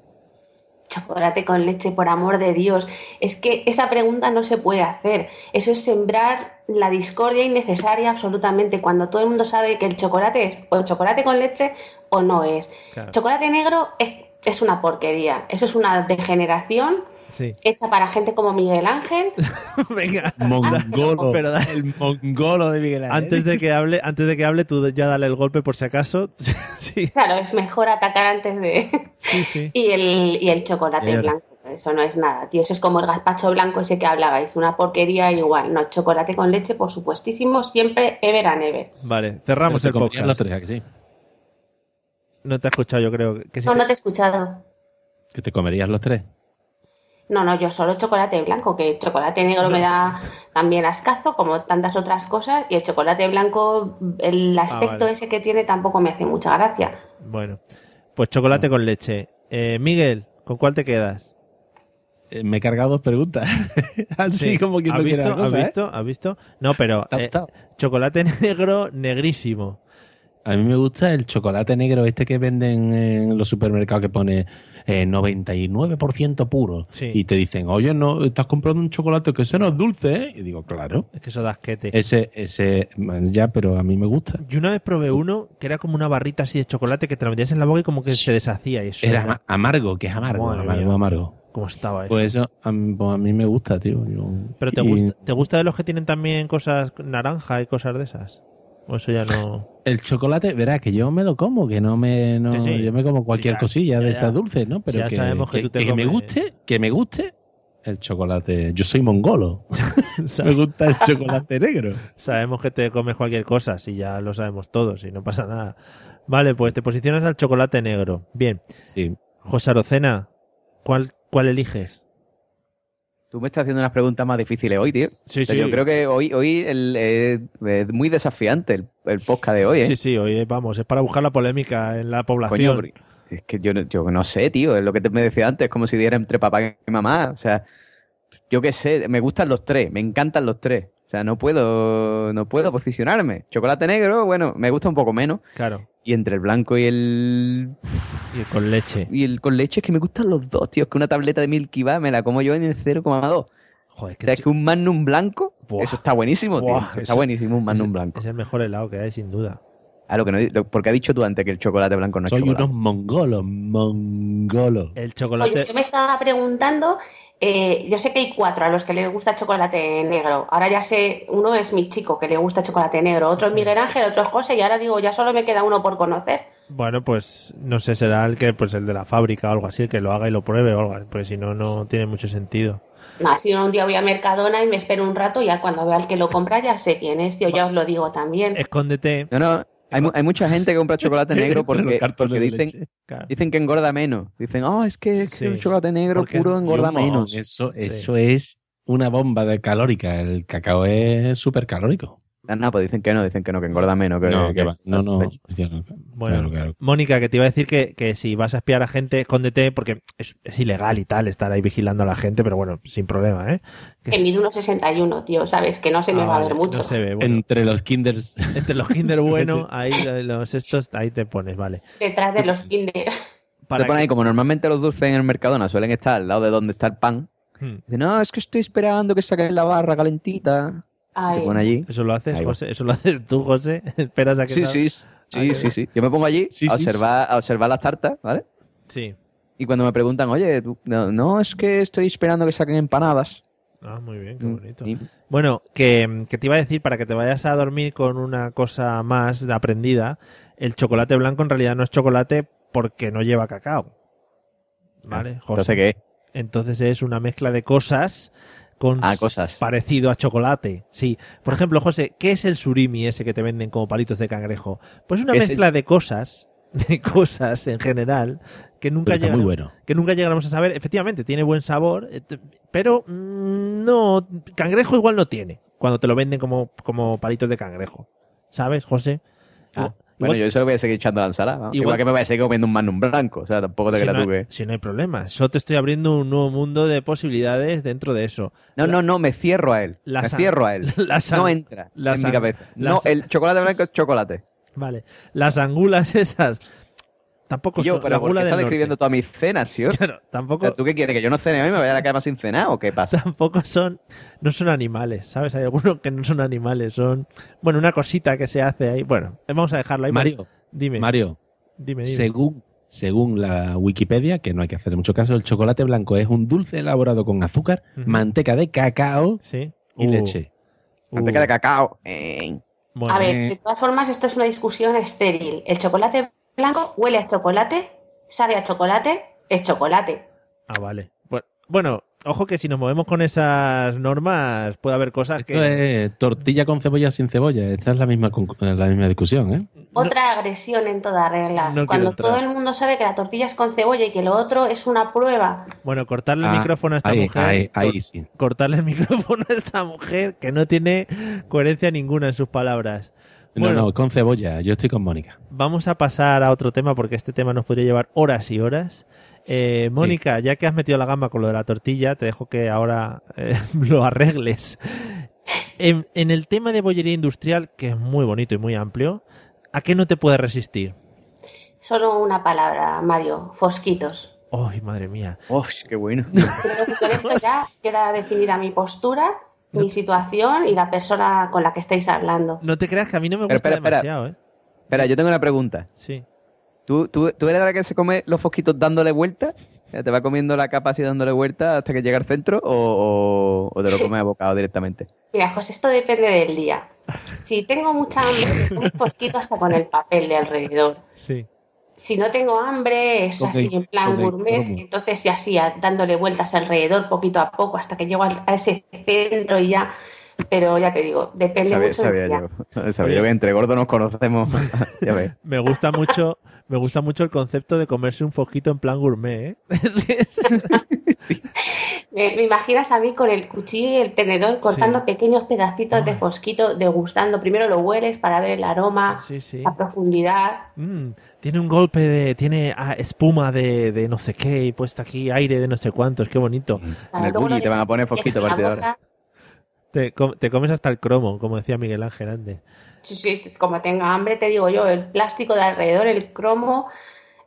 S2: Chocolate con leche, por amor de Dios. Es que esa pregunta no se puede hacer. Eso es sembrar la discordia innecesaria absolutamente cuando todo el mundo sabe que el chocolate es o chocolate con leche o no es.
S1: Claro.
S2: Chocolate negro es, es una porquería. Eso es una degeneración
S1: Sí.
S2: hecha para gente como Miguel Ángel.
S1: Venga.
S3: Mongolo.
S1: Pero da-
S3: el mongolo de Miguel Ángel.
S1: Antes de que hable, antes de que hable, tú ya dale el golpe por si acaso. sí,
S2: Claro, es mejor atacar antes de...
S1: sí, sí.
S2: Y el, y el chocolate blanco, eso no es nada, tío. Eso es como el gazpacho blanco ese que hablabais, una porquería igual. No, chocolate con leche, por supuestísimo, siempre ever and ever.
S1: Vale, cerramos el podcast.
S3: tres, ¿a que sí?
S1: No te has escuchado, yo creo. Que sí
S2: No,
S1: te-
S2: no te he escuchado.
S3: Que te comerías los tres.
S2: No, no, yo solo chocolate blanco, que el chocolate negro me da también ascazo, como tantas otras cosas, y el chocolate blanco, el aspecto
S1: Ah, vale.
S2: ese que tiene tampoco me hace mucha gracia.
S1: Bueno, pues chocolate con leche. Eh, Miguel, ¿con cuál te quedas?
S3: Eh, me he cargado dos preguntas. Así como quien
S1: ¿Has
S3: no
S1: visto?
S3: cosa,
S1: ¿Has
S3: ¿eh?
S1: visto? ¿Has visto? No, pero
S3: ¿Te ha
S1: eh, chocolate negro negrísimo.
S3: A mí me gusta el chocolate negro este que venden en los supermercados que pone eh, 99% puro.
S1: Sí.
S3: Y te dicen, oye, no, estás comprando un chocolate que ese no es dulce, ¿eh? Y digo, claro.
S1: Es que eso da asquete.
S3: Ese, ese, ya, pero a mí me gusta.
S1: Yo una vez probé uno que era como una barrita así de chocolate que te la metías en la boca y como que se deshacía. Y eso
S3: Era ama- amargo, que es amargo,
S1: Madre
S3: amargo,
S1: mía.
S3: amargo.
S1: ¿Cómo estaba eso?
S3: Pues eso a mí, pues a mí me gusta, tío. Yo-
S1: ¿Pero te,
S3: y
S1: gusta, te gusta de los que tienen también cosas naranja y cosas de esas? ¿O eso ya no...?
S3: El chocolate, verás que yo me lo como, que no me, no,
S1: Sí, sí.
S3: yo me como cualquier
S1: ya,
S3: cosilla
S1: ya,
S3: de esas dulces, ¿no? Pero
S1: Ya sabemos que tú te
S3: me
S1: comes-
S3: guste, que me guste el chocolate. Yo soy mongolo. me gusta el chocolate negro.
S1: Sabemos que te comes cualquier cosa, si ya lo sabemos todos, y no pasa nada. Vale, pues te posicionas al chocolate negro. Bien.
S3: Sí.
S1: José Arocena, ¿cuál, cuál eliges?
S4: Tú me estás haciendo unas preguntas más difíciles hoy, tío.
S1: Sí,
S4: O sea,
S1: sí.
S4: Yo creo que hoy, hoy el, eh, es muy desafiante el, el podcast de hoy, ¿eh?
S1: Sí, sí, hoy vamos, es para buscar la polémica en la población.
S4: es que yo, no- yo no sé, tío, es lo que te me decía antes, como si diera entre papá y mamá. O sea, yo qué sé, me gustan los tres, me encantan los tres. O sea, no puedo, no puedo posicionarme. Chocolate negro, bueno, me gusta un poco menos.
S1: Claro,
S4: Y entre el blanco y el
S1: y con leche.
S4: y el con leche es que me gustan los dos, tío. Es que una tableta de Milky Bar me la como yo en el 0,2.
S1: Joder,
S4: O sea, es que un Magnum blanco,
S1: Buah.
S4: eso está buenísimo, tío. Está buenísimo un Magnum
S1: es-
S4: blanco.
S1: Es el mejor helado que hay, sin duda.
S4: Ah, lo que no, lo- porque ha dicho tú antes que el chocolate blanco no es
S3: Soy
S4: chocolate.
S3: unos mongolos, mongolos.
S1: El
S2: Oye,
S1: chocolate.
S2: yo me estaba preguntando, eh, yo sé que hay cuatro a los que les gusta el chocolate negro. Ahora ya sé, uno es mi chico que le gusta el chocolate negro, otro es Miguel Ángel, otro es José y ahora digo, ya solo me queda uno por conocer.
S1: Bueno, pues no sé, será el que, pues el de la fábrica o algo así, el que lo haga y lo pruebe o algo, así, porque si no, no tiene mucho sentido.
S2: Nada, si no, un día voy a Mercadona y me espero un rato y ya cuando vea al que lo compra ya sé quién es, tío, ya os lo digo también.
S1: Escóndete.
S4: No, no, hay, mu- hay mucha gente que compra chocolate negro porque, dicen,
S3: leche.
S1: Claro.
S4: dicen que engorda menos. Dicen, oh, es que, es que
S1: Sí.
S4: el chocolate negro
S1: Porque-
S4: puro engorda menos.
S3: Eso, eso es una bomba de calórica. El cacao es súper calórico.
S4: Ah, No, pues dicen que no, dicen que no, que engorda menos. Que,
S3: No,
S4: que-
S3: que va. No, no.
S1: Bueno,
S3: Claro, claro.
S1: Mónica, que te iba a decir que, que si vas a espiar a gente, escóndete, porque es, es ilegal y tal estar ahí vigilando a la gente, pero bueno, sin problema, ¿eh? Que
S2: Que mide unos 61, tío, ¿sabes? Que no se me
S1: Ah,
S2: va a ver mucho.
S1: No se ve, bueno.
S3: Entre los kinders.
S1: Entre los Kinder bueno, ahí los estos, ahí te pones, vale.
S2: Detrás de los Kinder.
S1: Para
S4: Te ponen ahí, como normalmente los dulces en el Mercadona suelen estar al lado de donde está el pan.
S1: Hmm,
S4: Dicen, no, es que estoy esperando que saquen la barra calentita.
S2: Ay,
S4: Se pone allí.
S1: Eso lo haces,
S4: Ahí.
S1: José. Eso lo haces tú, José. Esperas a que
S4: Sí, sí, sí, sí, sí. Yo me pongo allí
S3: Sí,
S4: a,
S3: sí,
S4: observar, a observar las tartas, ¿vale?
S1: Sí.
S4: Y cuando me preguntan, oye, tú- no, no, es que estoy esperando que saquen empanadas.
S1: Ah, muy bien, qué
S4: Mm,
S1: bonito.
S4: y-
S1: Bueno, que, que te iba a decir, para que te vayas a dormir con una cosa más de aprendida, el chocolate blanco en realidad no es chocolate porque no lleva cacao. ¿Vale, José?
S4: Entonces, ¿qué?
S1: Entonces es una mezcla de cosas con
S4: Ah, cosas.
S1: parecido a chocolate. Sí. Por ejemplo, José, ¿qué es el surimi ese que te venden como palitos de cangrejo? Pues una
S4: ¿Qué es el-
S1: mezcla de cosas, de cosas en general, que nunca
S3: muy bueno.
S1: que nunca llegaremos a saber. Efectivamente, tiene buen sabor, eh, pero mm, no, cangrejo igual no tiene cuando te lo venden como, como palitos de cangrejo. ¿Sabes, José?
S4: Ah, bueno, yo solo voy a seguir echando a la ensalada. ¿no?
S1: Igual-
S4: Igual, que me voy a seguir comiendo un magnum blanco. O sea, tampoco te
S1: si,
S4: creas
S1: no,
S4: tú que...
S1: si no hay problema. Yo te estoy abriendo un nuevo mundo de posibilidades dentro de eso.
S4: No, no, no, me cierro a él.
S1: La
S4: me cierro a él.
S1: la
S4: no entra
S1: la
S4: en mi cabeza.
S1: la
S4: No, el chocolate blanco es chocolate.
S1: Vale. Las angulas esas tampoco
S4: Y yo, pero
S1: la
S4: ¿por
S1: gula
S4: qué
S1: del
S4: estás describiendo todas mis cenas, tío?
S1: Claro, tampoco.
S4: O sea, ¿Tú qué quieres? ¿Que yo no cene hoy y me vaya a la cama sin cenar o qué pasa?
S1: tampoco son no son animales, ¿sabes? Hay algunos que no son animales, son bueno, una cosita que se hace ahí. Bueno, vamos a dejarlo ahí.
S3: Mario,
S1: dime,
S3: Mario,
S1: dime, dime.
S3: según, según la Wikipedia, que no hay que hacerle mucho caso, el chocolate blanco es un dulce elaborado con azúcar, manteca de cacao
S1: Sí.
S3: y
S1: Uh,
S3: leche.
S4: Manteca
S1: uh,
S4: de cacao. Eh.
S1: bueno,
S2: A ver,
S3: Eh.
S2: de todas formas, esto es una discusión estéril. El chocolate blanco huele a chocolate, sabe a chocolate, es chocolate.
S1: Ah, vale. Bu- Bueno, ojo que si nos movemos con esas normas puede haber cosas
S3: Esto
S1: que
S3: es tortilla con cebolla sin cebolla. Esta es la misma, con- la misma discusión, ¿eh?
S2: Otra agresión en toda regla.
S1: No
S2: Cuando todo el mundo sabe que la tortilla es con cebolla y que lo otro es una prueba.
S1: bueno, cortarle el
S3: Ah,
S1: micrófono a esta
S3: ahí,
S1: mujer.
S3: ahí, sí.
S1: Cortarle el micrófono a esta mujer que no tiene coherencia ninguna en sus palabras.
S3: No,
S1: Bueno.
S3: no, con cebolla. Yo estoy con Mónica.
S1: Vamos a pasar a otro tema porque este tema nos podría llevar horas y horas. Eh, Mónica, ya que has metido la gamba con lo de la tortilla, te dejo que ahora eh, lo arregles. En, en el tema de bollería industrial, que es muy bonito y muy amplio, ¿a qué no te puedes resistir?
S2: Solo una palabra, Mario, fosquitos.
S1: ¡Ay, madre mía!
S4: ¡Oh, qué bueno!
S2: Creo que con esto ya queda definida mi postura, mi situación y la persona con la que estáis hablando.
S1: No te creas que a mí no me
S4: Pero
S1: gusta
S4: espera, espera.
S1: demasiado, ¿eh?
S4: Espera, yo tengo una pregunta.
S1: Sí.
S4: ¿Tú, tú, tú eres la que se come los fosquitos dándole vuelta? ¿Te va comiendo la capa así dándole vuelta hasta que llega al centro o, o- o te lo comes a bocado directamente?
S2: Mira, pues esto depende del día. Si tengo mucha hambre, un fosquito hasta con el papel de alrededor.
S1: Sí.
S2: Si no tengo hambre, es así en plan gourmet, entonces ya así, a- dándole vueltas alrededor poco a poco hasta que llego a ese centro y ya. Pero ya te digo, depende
S4: Sabía,
S2: mucho del
S4: sabía
S2: día.
S4: yo. Sabía yo que entre gordos nos conocemos. ya ves.
S1: Me gusta mucho, me gusta mucho el concepto de comerse un fosquito en plan gourmet, ¿eh?
S2: Me, me imaginas a mí con el cuchillo y el tenedor cortando
S1: Sí.
S2: pequeños pedacitos de fosquito, degustando. Primero lo hueles para ver el aroma,
S1: Sí, sí.
S2: la profundidad.
S1: Mm, tiene un golpe de. Tiene ah, espuma de, de no sé qué y puesto aquí aire de no sé cuántos. Qué bonito.
S4: En el bulli te van a poner
S2: la
S4: a partir de ahora.
S1: Te, com- te comes hasta el cromo, como decía Miguel Ángel antes.
S2: Sí, sí, como tenga hambre, te digo yo, el plástico de alrededor, el cromo,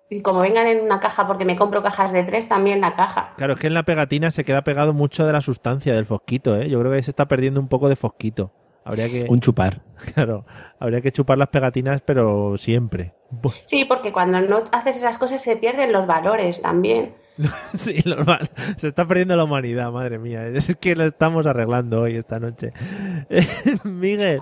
S2: Y como vengan en una caja, porque me compro cajas de tres, también la caja.
S1: Claro, es que en la pegatina se queda pegado mucho de la sustancia del fosquito, ¿eh? Yo creo que ahí se está perdiendo un poco de fosquito. Habría que,
S3: Un chupar.
S1: claro, habría que chupar las pegatinas, pero siempre.
S2: Sí, porque cuando no haces esas cosas se pierden los valores también.
S1: Sí, normal. Se está perdiendo la humanidad, madre mía. Es que lo estamos arreglando hoy, esta noche. Miguel.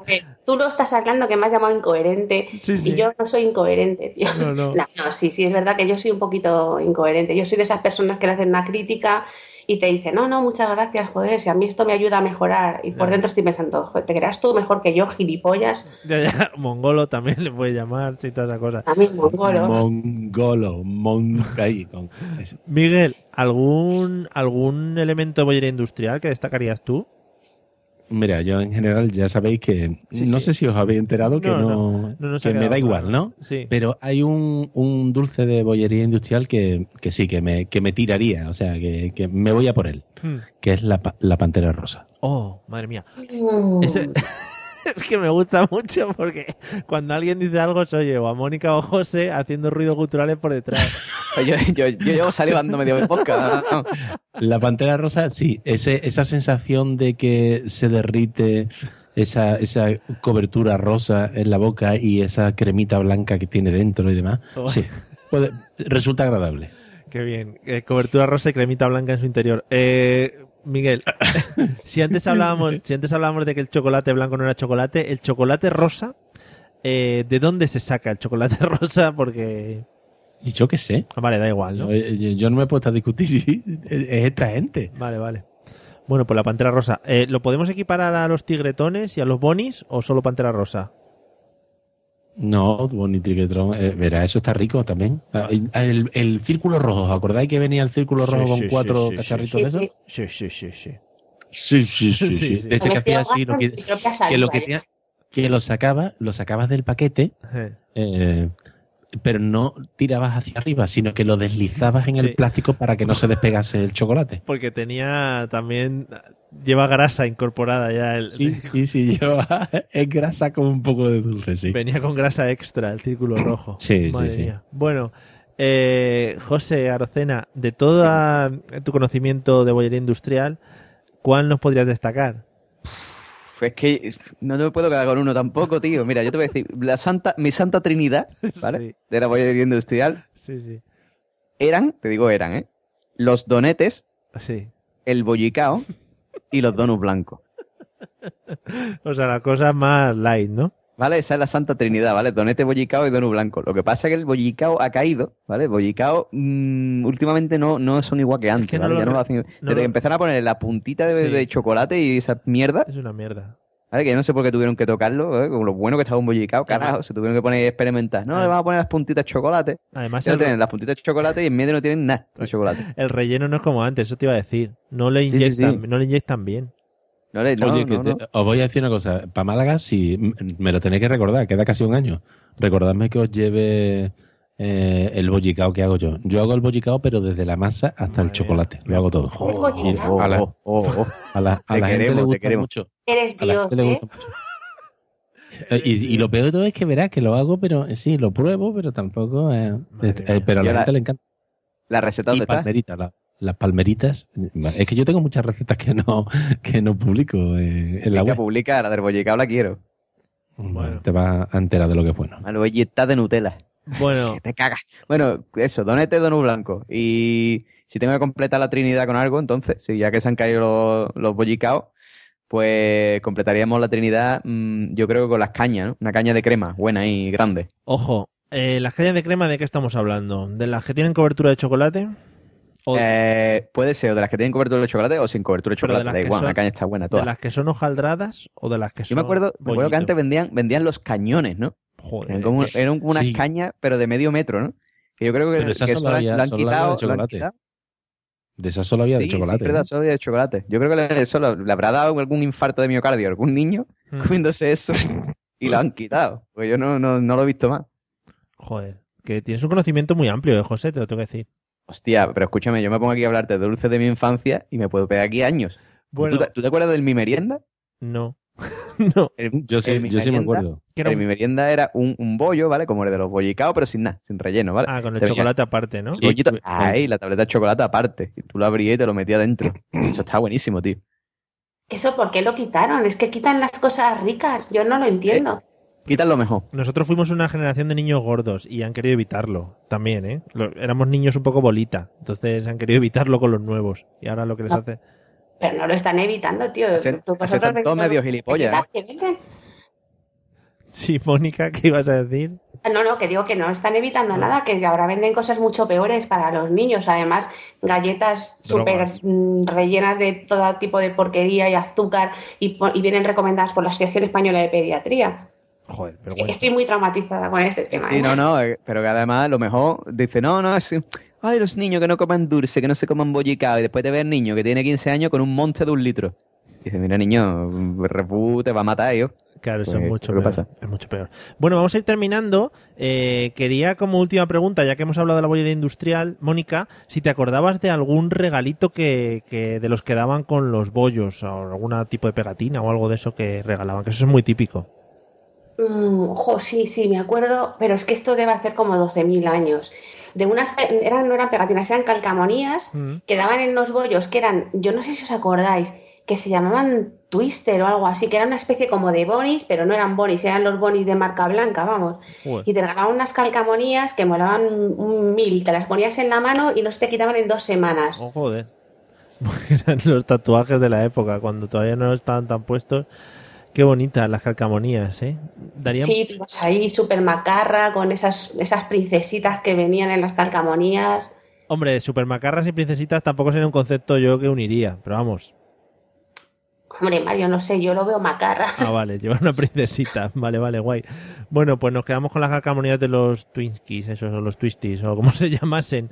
S2: Tú lo estás sacando que me has llamado incoherente
S1: Sí, sí.
S2: y yo no soy incoherente, tío.
S1: No, no.
S2: no, sí, sí, es verdad que yo soy un poquito incoherente. Yo soy de esas personas que le hacen una crítica y te dicen, no, no, muchas gracias, joder, si a mí esto me ayuda a mejorar. Y por dentro estoy pensando, joder, ¿te creas tú mejor que yo, gilipollas?
S1: Ya, ya, mongolo también le puede llamar, sí, toda esa cosa.
S2: También mongolo.
S3: Mongolo, moncaí.
S1: Miguel, ¿algún, ¿algún elemento de bollería industrial que destacarías tú?
S3: Mira, yo en general ya sabéis que
S1: Sí,
S3: no
S1: sí.
S3: sé si os habéis enterado que
S1: No,
S3: no,
S1: no, no
S3: que me da
S1: claro.
S3: igual, ¿no?
S1: Sí.
S3: Pero hay un, un dulce de bollería industrial que, que sí, que me, que me tiraría, o sea, que, que me voy a por él,
S1: Hmm.
S3: que es la, pa- la pantera rosa.
S1: Oh, madre mía.
S2: Mm.
S1: Ese- es que me gusta mucho porque cuando alguien dice algo se oye o a Mónica o José haciendo ruidos culturales por detrás.
S4: Yo, yo, yo llevo salivando medio de. ¿no?
S3: La pantera rosa, sí, ese, esa sensación de que se derrite esa, esa cobertura rosa en la boca y esa cremita blanca que tiene dentro y demás,
S1: Oh.
S3: sí, puede- resulta agradable.
S1: Qué bien. Eh, cobertura rosa y cremita blanca en su interior. Eh, Miguel, si antes hablábamos, si antes hablábamos de que el chocolate blanco no era chocolate, el chocolate rosa, eh, ¿de dónde se saca el chocolate rosa? Porque,
S3: Y yo qué sé.
S1: ah, vale, da igual, ¿no?
S3: Yo, yo- yo no me he puesto a discutir es esta gente.
S1: Vale, vale. Bueno, pues la pantera rosa. Eh, ¿Lo podemos equiparar a los tigretones y a los bonis o solo pantera rosa?
S3: No, Bonnie Triquetron, eh, verá, eso está rico también. Ah, El, el círculo rojo, ¿os acordáis que venía el círculo rojo
S1: sí,
S3: con
S1: sí,
S3: cuatro
S1: sí,
S3: cacharritos
S2: sí.
S3: de esos?
S2: Sí,
S1: Sí, sí, sí, sí.
S3: Sí, sí, sí,
S1: Sí,
S3: sí.
S1: sí.
S3: De este
S2: Me
S3: que hacía así, lo que, que lo que tenía- que lo sacabas, lo sacabas del paquete,
S1: Eh,
S3: eh, pero no tirabas hacia arriba, sino que lo deslizabas en
S1: Sí.
S3: el plástico para que no se despegase el chocolate.
S1: Porque tenía también, lleva grasa incorporada ya. El,
S3: Sí, sí, sí, lleva, es grasa con un poco de dulce, sí.
S1: Venía con grasa extra el círculo rojo.
S3: Sí, sí,
S1: Madre
S3: sí.
S1: mía. Bueno, eh, José Arocena, de todo tu conocimiento de bollería industrial, ¿cuál nos podrías destacar?
S4: Pues que no me puedo quedar con uno tampoco, tío. Mira, yo te voy a decir, la santa, mi santa trinidad, ¿vale?
S1: Sí.
S4: De la bollería industrial,
S1: Sí, sí.
S4: eran, te digo eran, ¿eh? Los donetes,
S1: Sí.
S4: el bollicao y los donuts blancos.
S1: O sea, la cosa más light, ¿no?
S4: ¿Vale? Esa es la Santa Trinidad, ¿vale? Donete, bollicao y donut blanco. Lo que pasa es que el bollicao ha caído, ¿vale? Bollicao mm, últimamente no, no son igual que antes,
S1: que no
S4: ¿vale? Ya no hacen-
S1: no
S4: Desde
S1: lo-
S4: que empezaron a poner la puntita de,
S1: Sí.
S4: de chocolate y esa mierda,
S1: Es una mierda.
S4: ¿Vale? Que yo no sé por qué tuvieron que tocarlo, ¿eh? Con lo bueno que estaba un bollicao, carajo, se tuvieron que poner a experimentar. No,
S1: Ah.
S4: le vamos a poner las puntitas de chocolate.
S1: Además,
S4: Ya
S1: el,
S4: tienen las puntitas de chocolate y en medio no tienen nada de chocolate.
S1: el relleno no es como antes, eso te iba a decir. No le
S4: Sí, sí,
S1: inyectan,
S4: sí.
S1: no le inyectan bien.
S4: No le, no,
S3: Oye, que
S4: no,
S3: te-
S4: no.
S3: os voy a decir una cosa. Para Málaga, si me lo tenéis que recordar, queda casi un año. Recordadme que os lleve eh, el bollicao que hago yo. Yo hago el bollicao, pero desde la masa hasta el chocolate. Lo hago todo. A la,
S4: Oh, oh, oh.
S3: a la- a
S4: Te
S3: la gente
S4: queremos,
S3: le
S4: te
S3: gusta
S4: queremos.
S3: mucho.
S2: Eres
S3: la
S2: Dios, ¿eh?
S3: Eh, Y, y lo peor de todo es que verás que lo hago, pero eh, sí, lo pruebo, pero tampoco. eh, eh, pero a la
S4: la-
S3: gente le encanta.
S4: ¿La receta
S3: Y
S4: dónde está?
S3: palmeritas, la- las palmeritas. Es que yo tengo muchas recetas que no, que no publico eh, en la web.
S4: publica, la del bollicao la quiero.
S1: Bueno.
S3: Te vas a enterar de lo que es bueno.
S4: Al bollicao de Nutella.
S1: Bueno,
S4: Que te cagas. Bueno, eso, donete, donut blanco. Y si tengo que completar la trinidad con algo, entonces, si ya que se han caído los, los bollicaos, pues completaríamos la trinidad, mm, yo creo que con las cañas, ¿no? Una caña de crema, buena y grande.
S1: ojo, eh, las cañas de crema, ¿de qué estamos hablando? ¿De las que tienen cobertura de chocolate? O
S4: Eh, puede ser o de las que tienen cobertura de chocolate o sin cobertura de
S1: de
S4: chocolate.
S1: las
S4: Da igual,
S1: son-
S4: una caña está buena
S1: ¿De
S4: toda.
S1: las que son hojaldradas o de las que son
S4: Yo me acuerdo, me acuerdo que antes vendían, vendían los cañones, ¿no?
S1: Joder,
S4: Eran, como, eran como unas
S3: Sí.
S4: cañas, pero de medio metro, ¿no? Que yo creo que, que
S3: solo
S4: eso lo han- lo
S3: de
S4: quitado. lo han
S3: chocolate.
S4: quitado.
S3: De esas solo había de chocolate.
S4: Sí, verdad,
S3: ¿no?
S4: solo había de chocolate. Yo creo que le- eso lo- le habrá dado algún infarto de miocardio a algún niño
S1: Mm.
S4: comiéndose eso y lo han quitado. Pues yo no, no, no lo he visto más.
S1: Joder, que tienes un conocimiento muy amplio, eh, José, te lo tengo que decir.
S4: Hostia, pero escúchame, yo me pongo aquí a hablarte de dulces de mi infancia y me puedo pegar aquí años.
S1: Bueno,
S4: ¿Tú, te, tú te acuerdas del mi merienda?
S1: no. no.
S3: Yo sí, yo me acuerdo.
S1: Que era un-
S4: mi merienda era un, un bollo, ¿vale? Como el de los bollicaos, pero sin nada, sin relleno, ¿vale?
S1: Ah, con el
S4: Te venía
S1: chocolate aparte, ¿no?
S3: Y-
S4: ahí, la tableta de chocolate aparte. Y tú lo abrías y te lo metías dentro. Eso está buenísimo, tío.
S2: ¿Eso por qué lo quitaron? Es que quitan las cosas ricas. Yo no lo entiendo.
S4: Quitas lo mejor.
S1: Nosotros fuimos una generación de niños gordos y han querido evitarlo también, ¿eh? Lo- éramos niños un poco bolita, entonces han querido evitarlo con los nuevos. Y ahora lo que les
S2: No.
S1: hace...
S2: Pero no lo están evitando, tío.
S4: Hacen- hacen
S2: vosotros veis
S4: todos
S2: los
S4: medio gilipollas,
S2: galletas que venden.
S1: Sí, Mónica, ¿qué ibas a decir?
S2: No, no, que digo que no están evitando nada, que ahora venden cosas mucho peores para los niños. Además, galletas súper mm, rellenas de todo tipo de porquería y azúcar y, vienen recomendadas por la Asociación Española de Pediatría.
S1: Joder, pero bueno.
S2: Estoy muy traumatizada con este tema.
S4: Sí,
S2: ¿eh?
S4: no, no, eh, pero que además lo mejor dice, no, no, es, ay, los niños que no coman dulce, que no se coman bollicao, y después te ve el niño que tiene 15 años con un monte de un litro. Dice, mira, niño, Refu te va a matar, yo.
S1: Claro, eso
S4: Pues,
S1: es mucho
S4: ¿qué
S1: peor.
S4: pasa?
S1: Es mucho peor. Bueno, vamos a ir terminando. Eh, quería, como última pregunta, ya que hemos hablado de la bollería industrial, Mónica, si te acordabas de algún regalito que, que de los que daban con los bollos, o algún tipo de pegatina o algo de eso que regalaban, que eso es muy típico.
S2: Mm, ojo, sí, sí, me acuerdo, pero es que esto debe hacer como 12.000 años. De unas, pe- eran, no eran pegatinas, eran calcamonías
S1: Mm.
S2: que daban en los bollos, que eran, yo no sé si os acordáis, que se llamaban Twister o algo así, que era una especie como de bonis, pero no eran bonis, eran los bonis de marca blanca, vamos. Y te regalaban unas calcamonías que molaban un mil, te las ponías en la mano y no se te quitaban en dos semanas.
S1: Oh, joder. Eran los tatuajes de la época, cuando todavía no estaban tan puestos. Qué bonitas las calcamonías, ¿eh? Darían...
S2: Sí, ibas ahí súper macarra con esas, esas princesitas que venían en las calcamonías.
S1: Hombre, supermacarras y princesitas tampoco sería un concepto yo que uniría, pero vamos.
S2: Hombre, Mario, no sé, yo lo veo macarra.
S1: Ah, vale, llevar una princesita. Vale, vale, guay. Bueno, pues nos quedamos con las calcamonías de los Twinkies, esos, o los Twisties, o como se llamasen.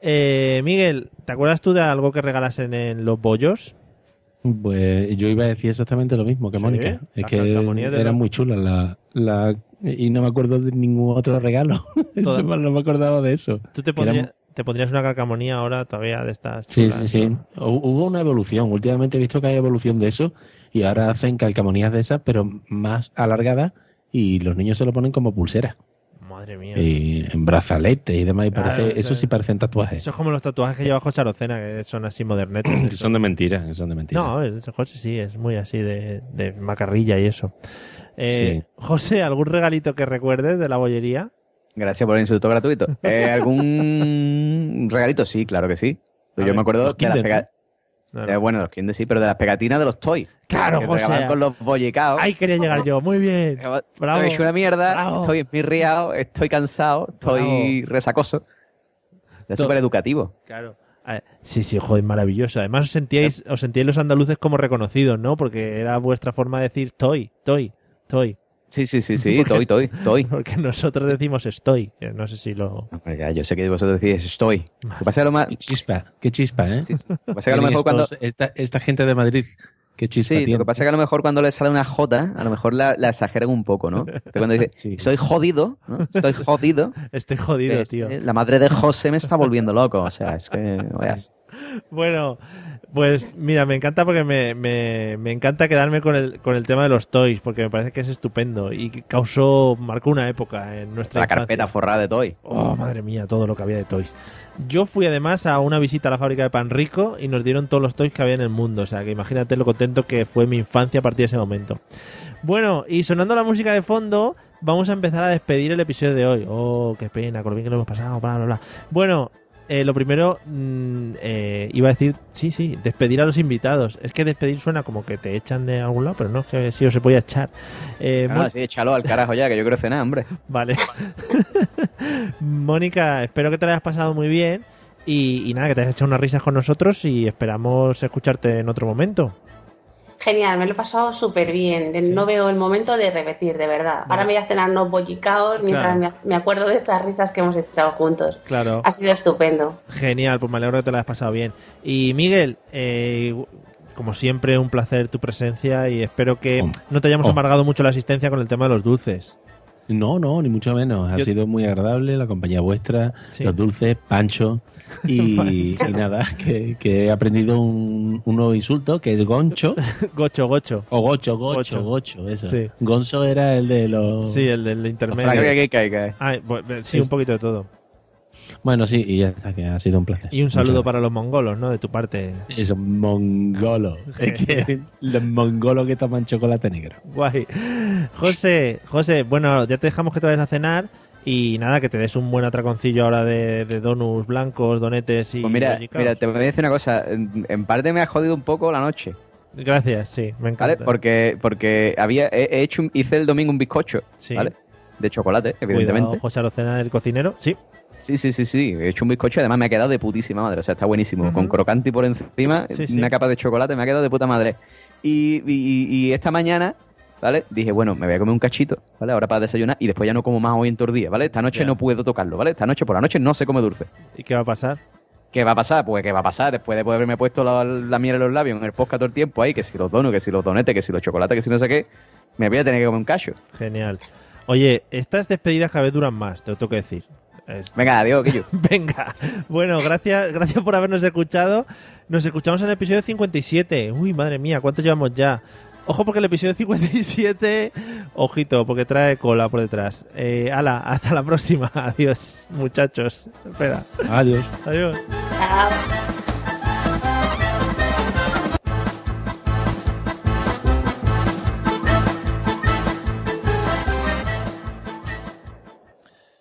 S1: Eh, Miguel, ¿te acuerdas tú de algo que regalasen en los bollos?
S3: Pues yo iba a decir exactamente lo mismo que
S1: Sí,
S3: Mónica. Es que eran muy chulas la, la- y no me acuerdo de ningún otro regalo. Eso, no me acordaba de eso.
S1: ¿Tú te, pondrías, te pondrías una calcamonía ahora todavía de estas?
S3: Sí,
S1: chulas,
S3: sí, sí.
S1: ¿no?
S3: Hu- Hubo una evolución. Últimamente he visto que hay evolución de eso y ahora hacen calcamonías de esas, pero más alargadas y los niños se lo ponen como pulsera
S1: Madre mía.
S3: y en brazaletes y demás. Y
S1: Claro,
S3: parece,
S1: eso
S3: eso
S1: es-
S3: sí parecen tatuajes.
S1: Eso es como los tatuajes que lleva José Arocena, que son así modernetes.
S3: Que son de mentira, que son de mentira.
S1: No, es- José sí, es muy así de, de macarrilla y eso. Eh,
S3: Sí.
S1: José, ¿algún regalito que recuerdes de la bollería?
S4: Gracias por el insulto gratuito. Eh, ¿Algún regalito? Sí, claro que sí. Pero yo
S1: ver,
S4: me acuerdo de las pega- Eh,
S1: no.
S4: bueno, los Kinder sí, pero de las pegatinas de los toys.
S1: Claro,
S4: que
S1: José.
S4: con los bollicaos.
S1: Ahí quería llegar yo. Muy bien.
S4: Estoy
S1: Bravo.
S4: hecho una mierda,
S1: Bravo.
S4: estoy esmirriado, estoy cansado, estoy resacoso. Es súper educativo.
S1: Claro. Sí, sí, joder, maravilloso. Además os sentíais, os sentíais los andaluces como reconocidos, ¿no? Porque era vuestra forma de decir toy, toy, toy.
S4: Sí, sí, sí, sí, estoy, estoy, estoy.
S1: Porque nosotros decimos estoy, no sé si lo...
S4: Ya, yo sé que vosotros decís estoy. Que pasa lo más...
S3: Qué chispa, qué chispa, ¿eh?
S4: sí, sí. Lo que pasa que a lo mejor cuando...
S3: esta, esta gente de Madrid, qué chispa
S4: Sí, lo que pasa es que a lo mejor cuando le sale una J, a lo mejor la, la exageran un poco, ¿no? Entonces cuando dice,
S3: Sí.
S4: soy jodido, ¿no? Estoy jodido.
S1: Estoy jodido,
S4: es-
S1: tío.
S4: eh, La madre de José me está volviendo loco. O sea, es que, veas.
S1: Bueno, pues mira, me encanta porque me, me, me encanta quedarme con el, con el tema de los toys, porque me parece que es estupendo y causó, marcó una época en nuestra
S4: La
S1: infancia.
S4: carpeta forrada de Toy.
S1: Oh, madre mía, todo lo que había de toys. Yo fui además a una visita a la fábrica de Pan Rico y nos dieron todos los toys que había en el mundo. O sea, que imagínate lo contento que fue mi infancia a partir de ese momento. Bueno, y sonando la música de fondo, vamos a empezar a despedir el episodio de hoy. Oh, qué pena, con lo bien que lo hemos pasado, bla, bla, bla. Bueno, eh, lo primero, mm, eh, iba a decir, sí, sí, despedir a los invitados. Es que despedir suena como que te echan de algún lado, pero no, es que sí os se podía echar. Eh,
S4: Ah, sí, échalo al carajo ya, que yo quiero cenar, hombre.
S1: Vale. Mónica, espero que te lo hayas pasado muy bien. Y, y nada, que te hayas echado unas risas con nosotros y esperamos escucharte en otro momento.
S2: Genial, me lo he pasado súper bien. No veo el momento de repetir, de verdad. Ahora me voy a cenar unos bollicaos mientras
S1: Claro.
S2: me acuerdo de estas risas que hemos echado juntos.
S1: Claro.
S2: Ha sido estupendo.
S1: Genial, pues me alegro que te lo hayas pasado bien. Y Miguel, eh, como siempre, un placer tu presencia y espero que
S3: Oh.
S1: no te hayamos
S3: Oh.
S1: amargado mucho la asistencia con el tema de los dulces.
S3: No, no, ni mucho menos. Ha
S1: Yo-
S3: sido muy agradable la compañía vuestra,
S1: Sí.
S3: los dulces, Pancho. Y, y nada, que, que he aprendido un, un nuevo insulto que es goncho.
S1: Gocho, gocho.
S3: O gocho, gocho,
S1: Gocho.
S3: gocho, eso.
S1: Sí.
S3: Gonzo era el de los.
S1: Sí, el del intermedio.
S4: que caiga.
S1: Ah, pues, sí,
S3: Es-
S1: un poquito de todo.
S3: Bueno, sí, y ya está, que ha sido un placer.
S1: Y un saludo para los mongolos, ¿no? De tu parte.
S3: Es mongolo. Es que los mongolos que toman chocolate negro.
S1: Guay. José, José, bueno, ya te dejamos que te vayas a cenar y nada, que te des un buen atraconcillo ahora de, de donuts blancos, donetes y
S4: Pues mira, mira, te voy a decir una cosa. En, en parte me ha jodido un poco la noche,
S1: Gracias, sí, me encanta.
S4: ¿vale? Porque, porque había, he, he hecho, un- hice el domingo un bizcocho,
S1: Sí.
S4: ¿vale? De chocolate, evidentemente.
S1: Cuidado, José Arocena, el cocinero. Sí,
S4: Sí, sí, sí, sí. He hecho un bizcocho y además me ha quedado de putísima madre. O sea, está buenísimo. Con crocante por encima,
S1: Sí, sí.
S4: una capa de chocolate, me ha quedado de puta madre. Y, y- y esta mañana, ¿vale? Dije, bueno, me voy a comer un cachito, ¿vale? Ahora para desayunar y después ya no como más hoy en todo el día, ¿vale? Esta noche no puedo tocarlo, ¿vale? Esta noche por la noche no se come dulce.
S1: ¿y qué va a pasar?
S4: ¿Qué va a pasar? Pues, ¿qué va a pasar? Después de poder haberme puesto la, la miel en los labios en el podcast todo el tiempo ahí, que si los donos, que si los donetes, que si los chocolates, que si no sé qué, me voy a tener que comer un cacho.
S1: Genial. Oye, estas despedidas cada vez duran más, te lo tengo que decir. Es-
S4: Venga, adiós, que yo.
S1: Venga, bueno, gracias, gracias por habernos escuchado. Nos escuchamos en el episodio 57. Uy, madre mía, ¿cuántos llevamos ya? Ojo porque el episodio 57, ojito, porque trae cola por detrás. Eh, ala, hasta la próxima. Adiós, muchachos. Espera.
S3: Adiós.
S1: Adiós.
S2: Chao.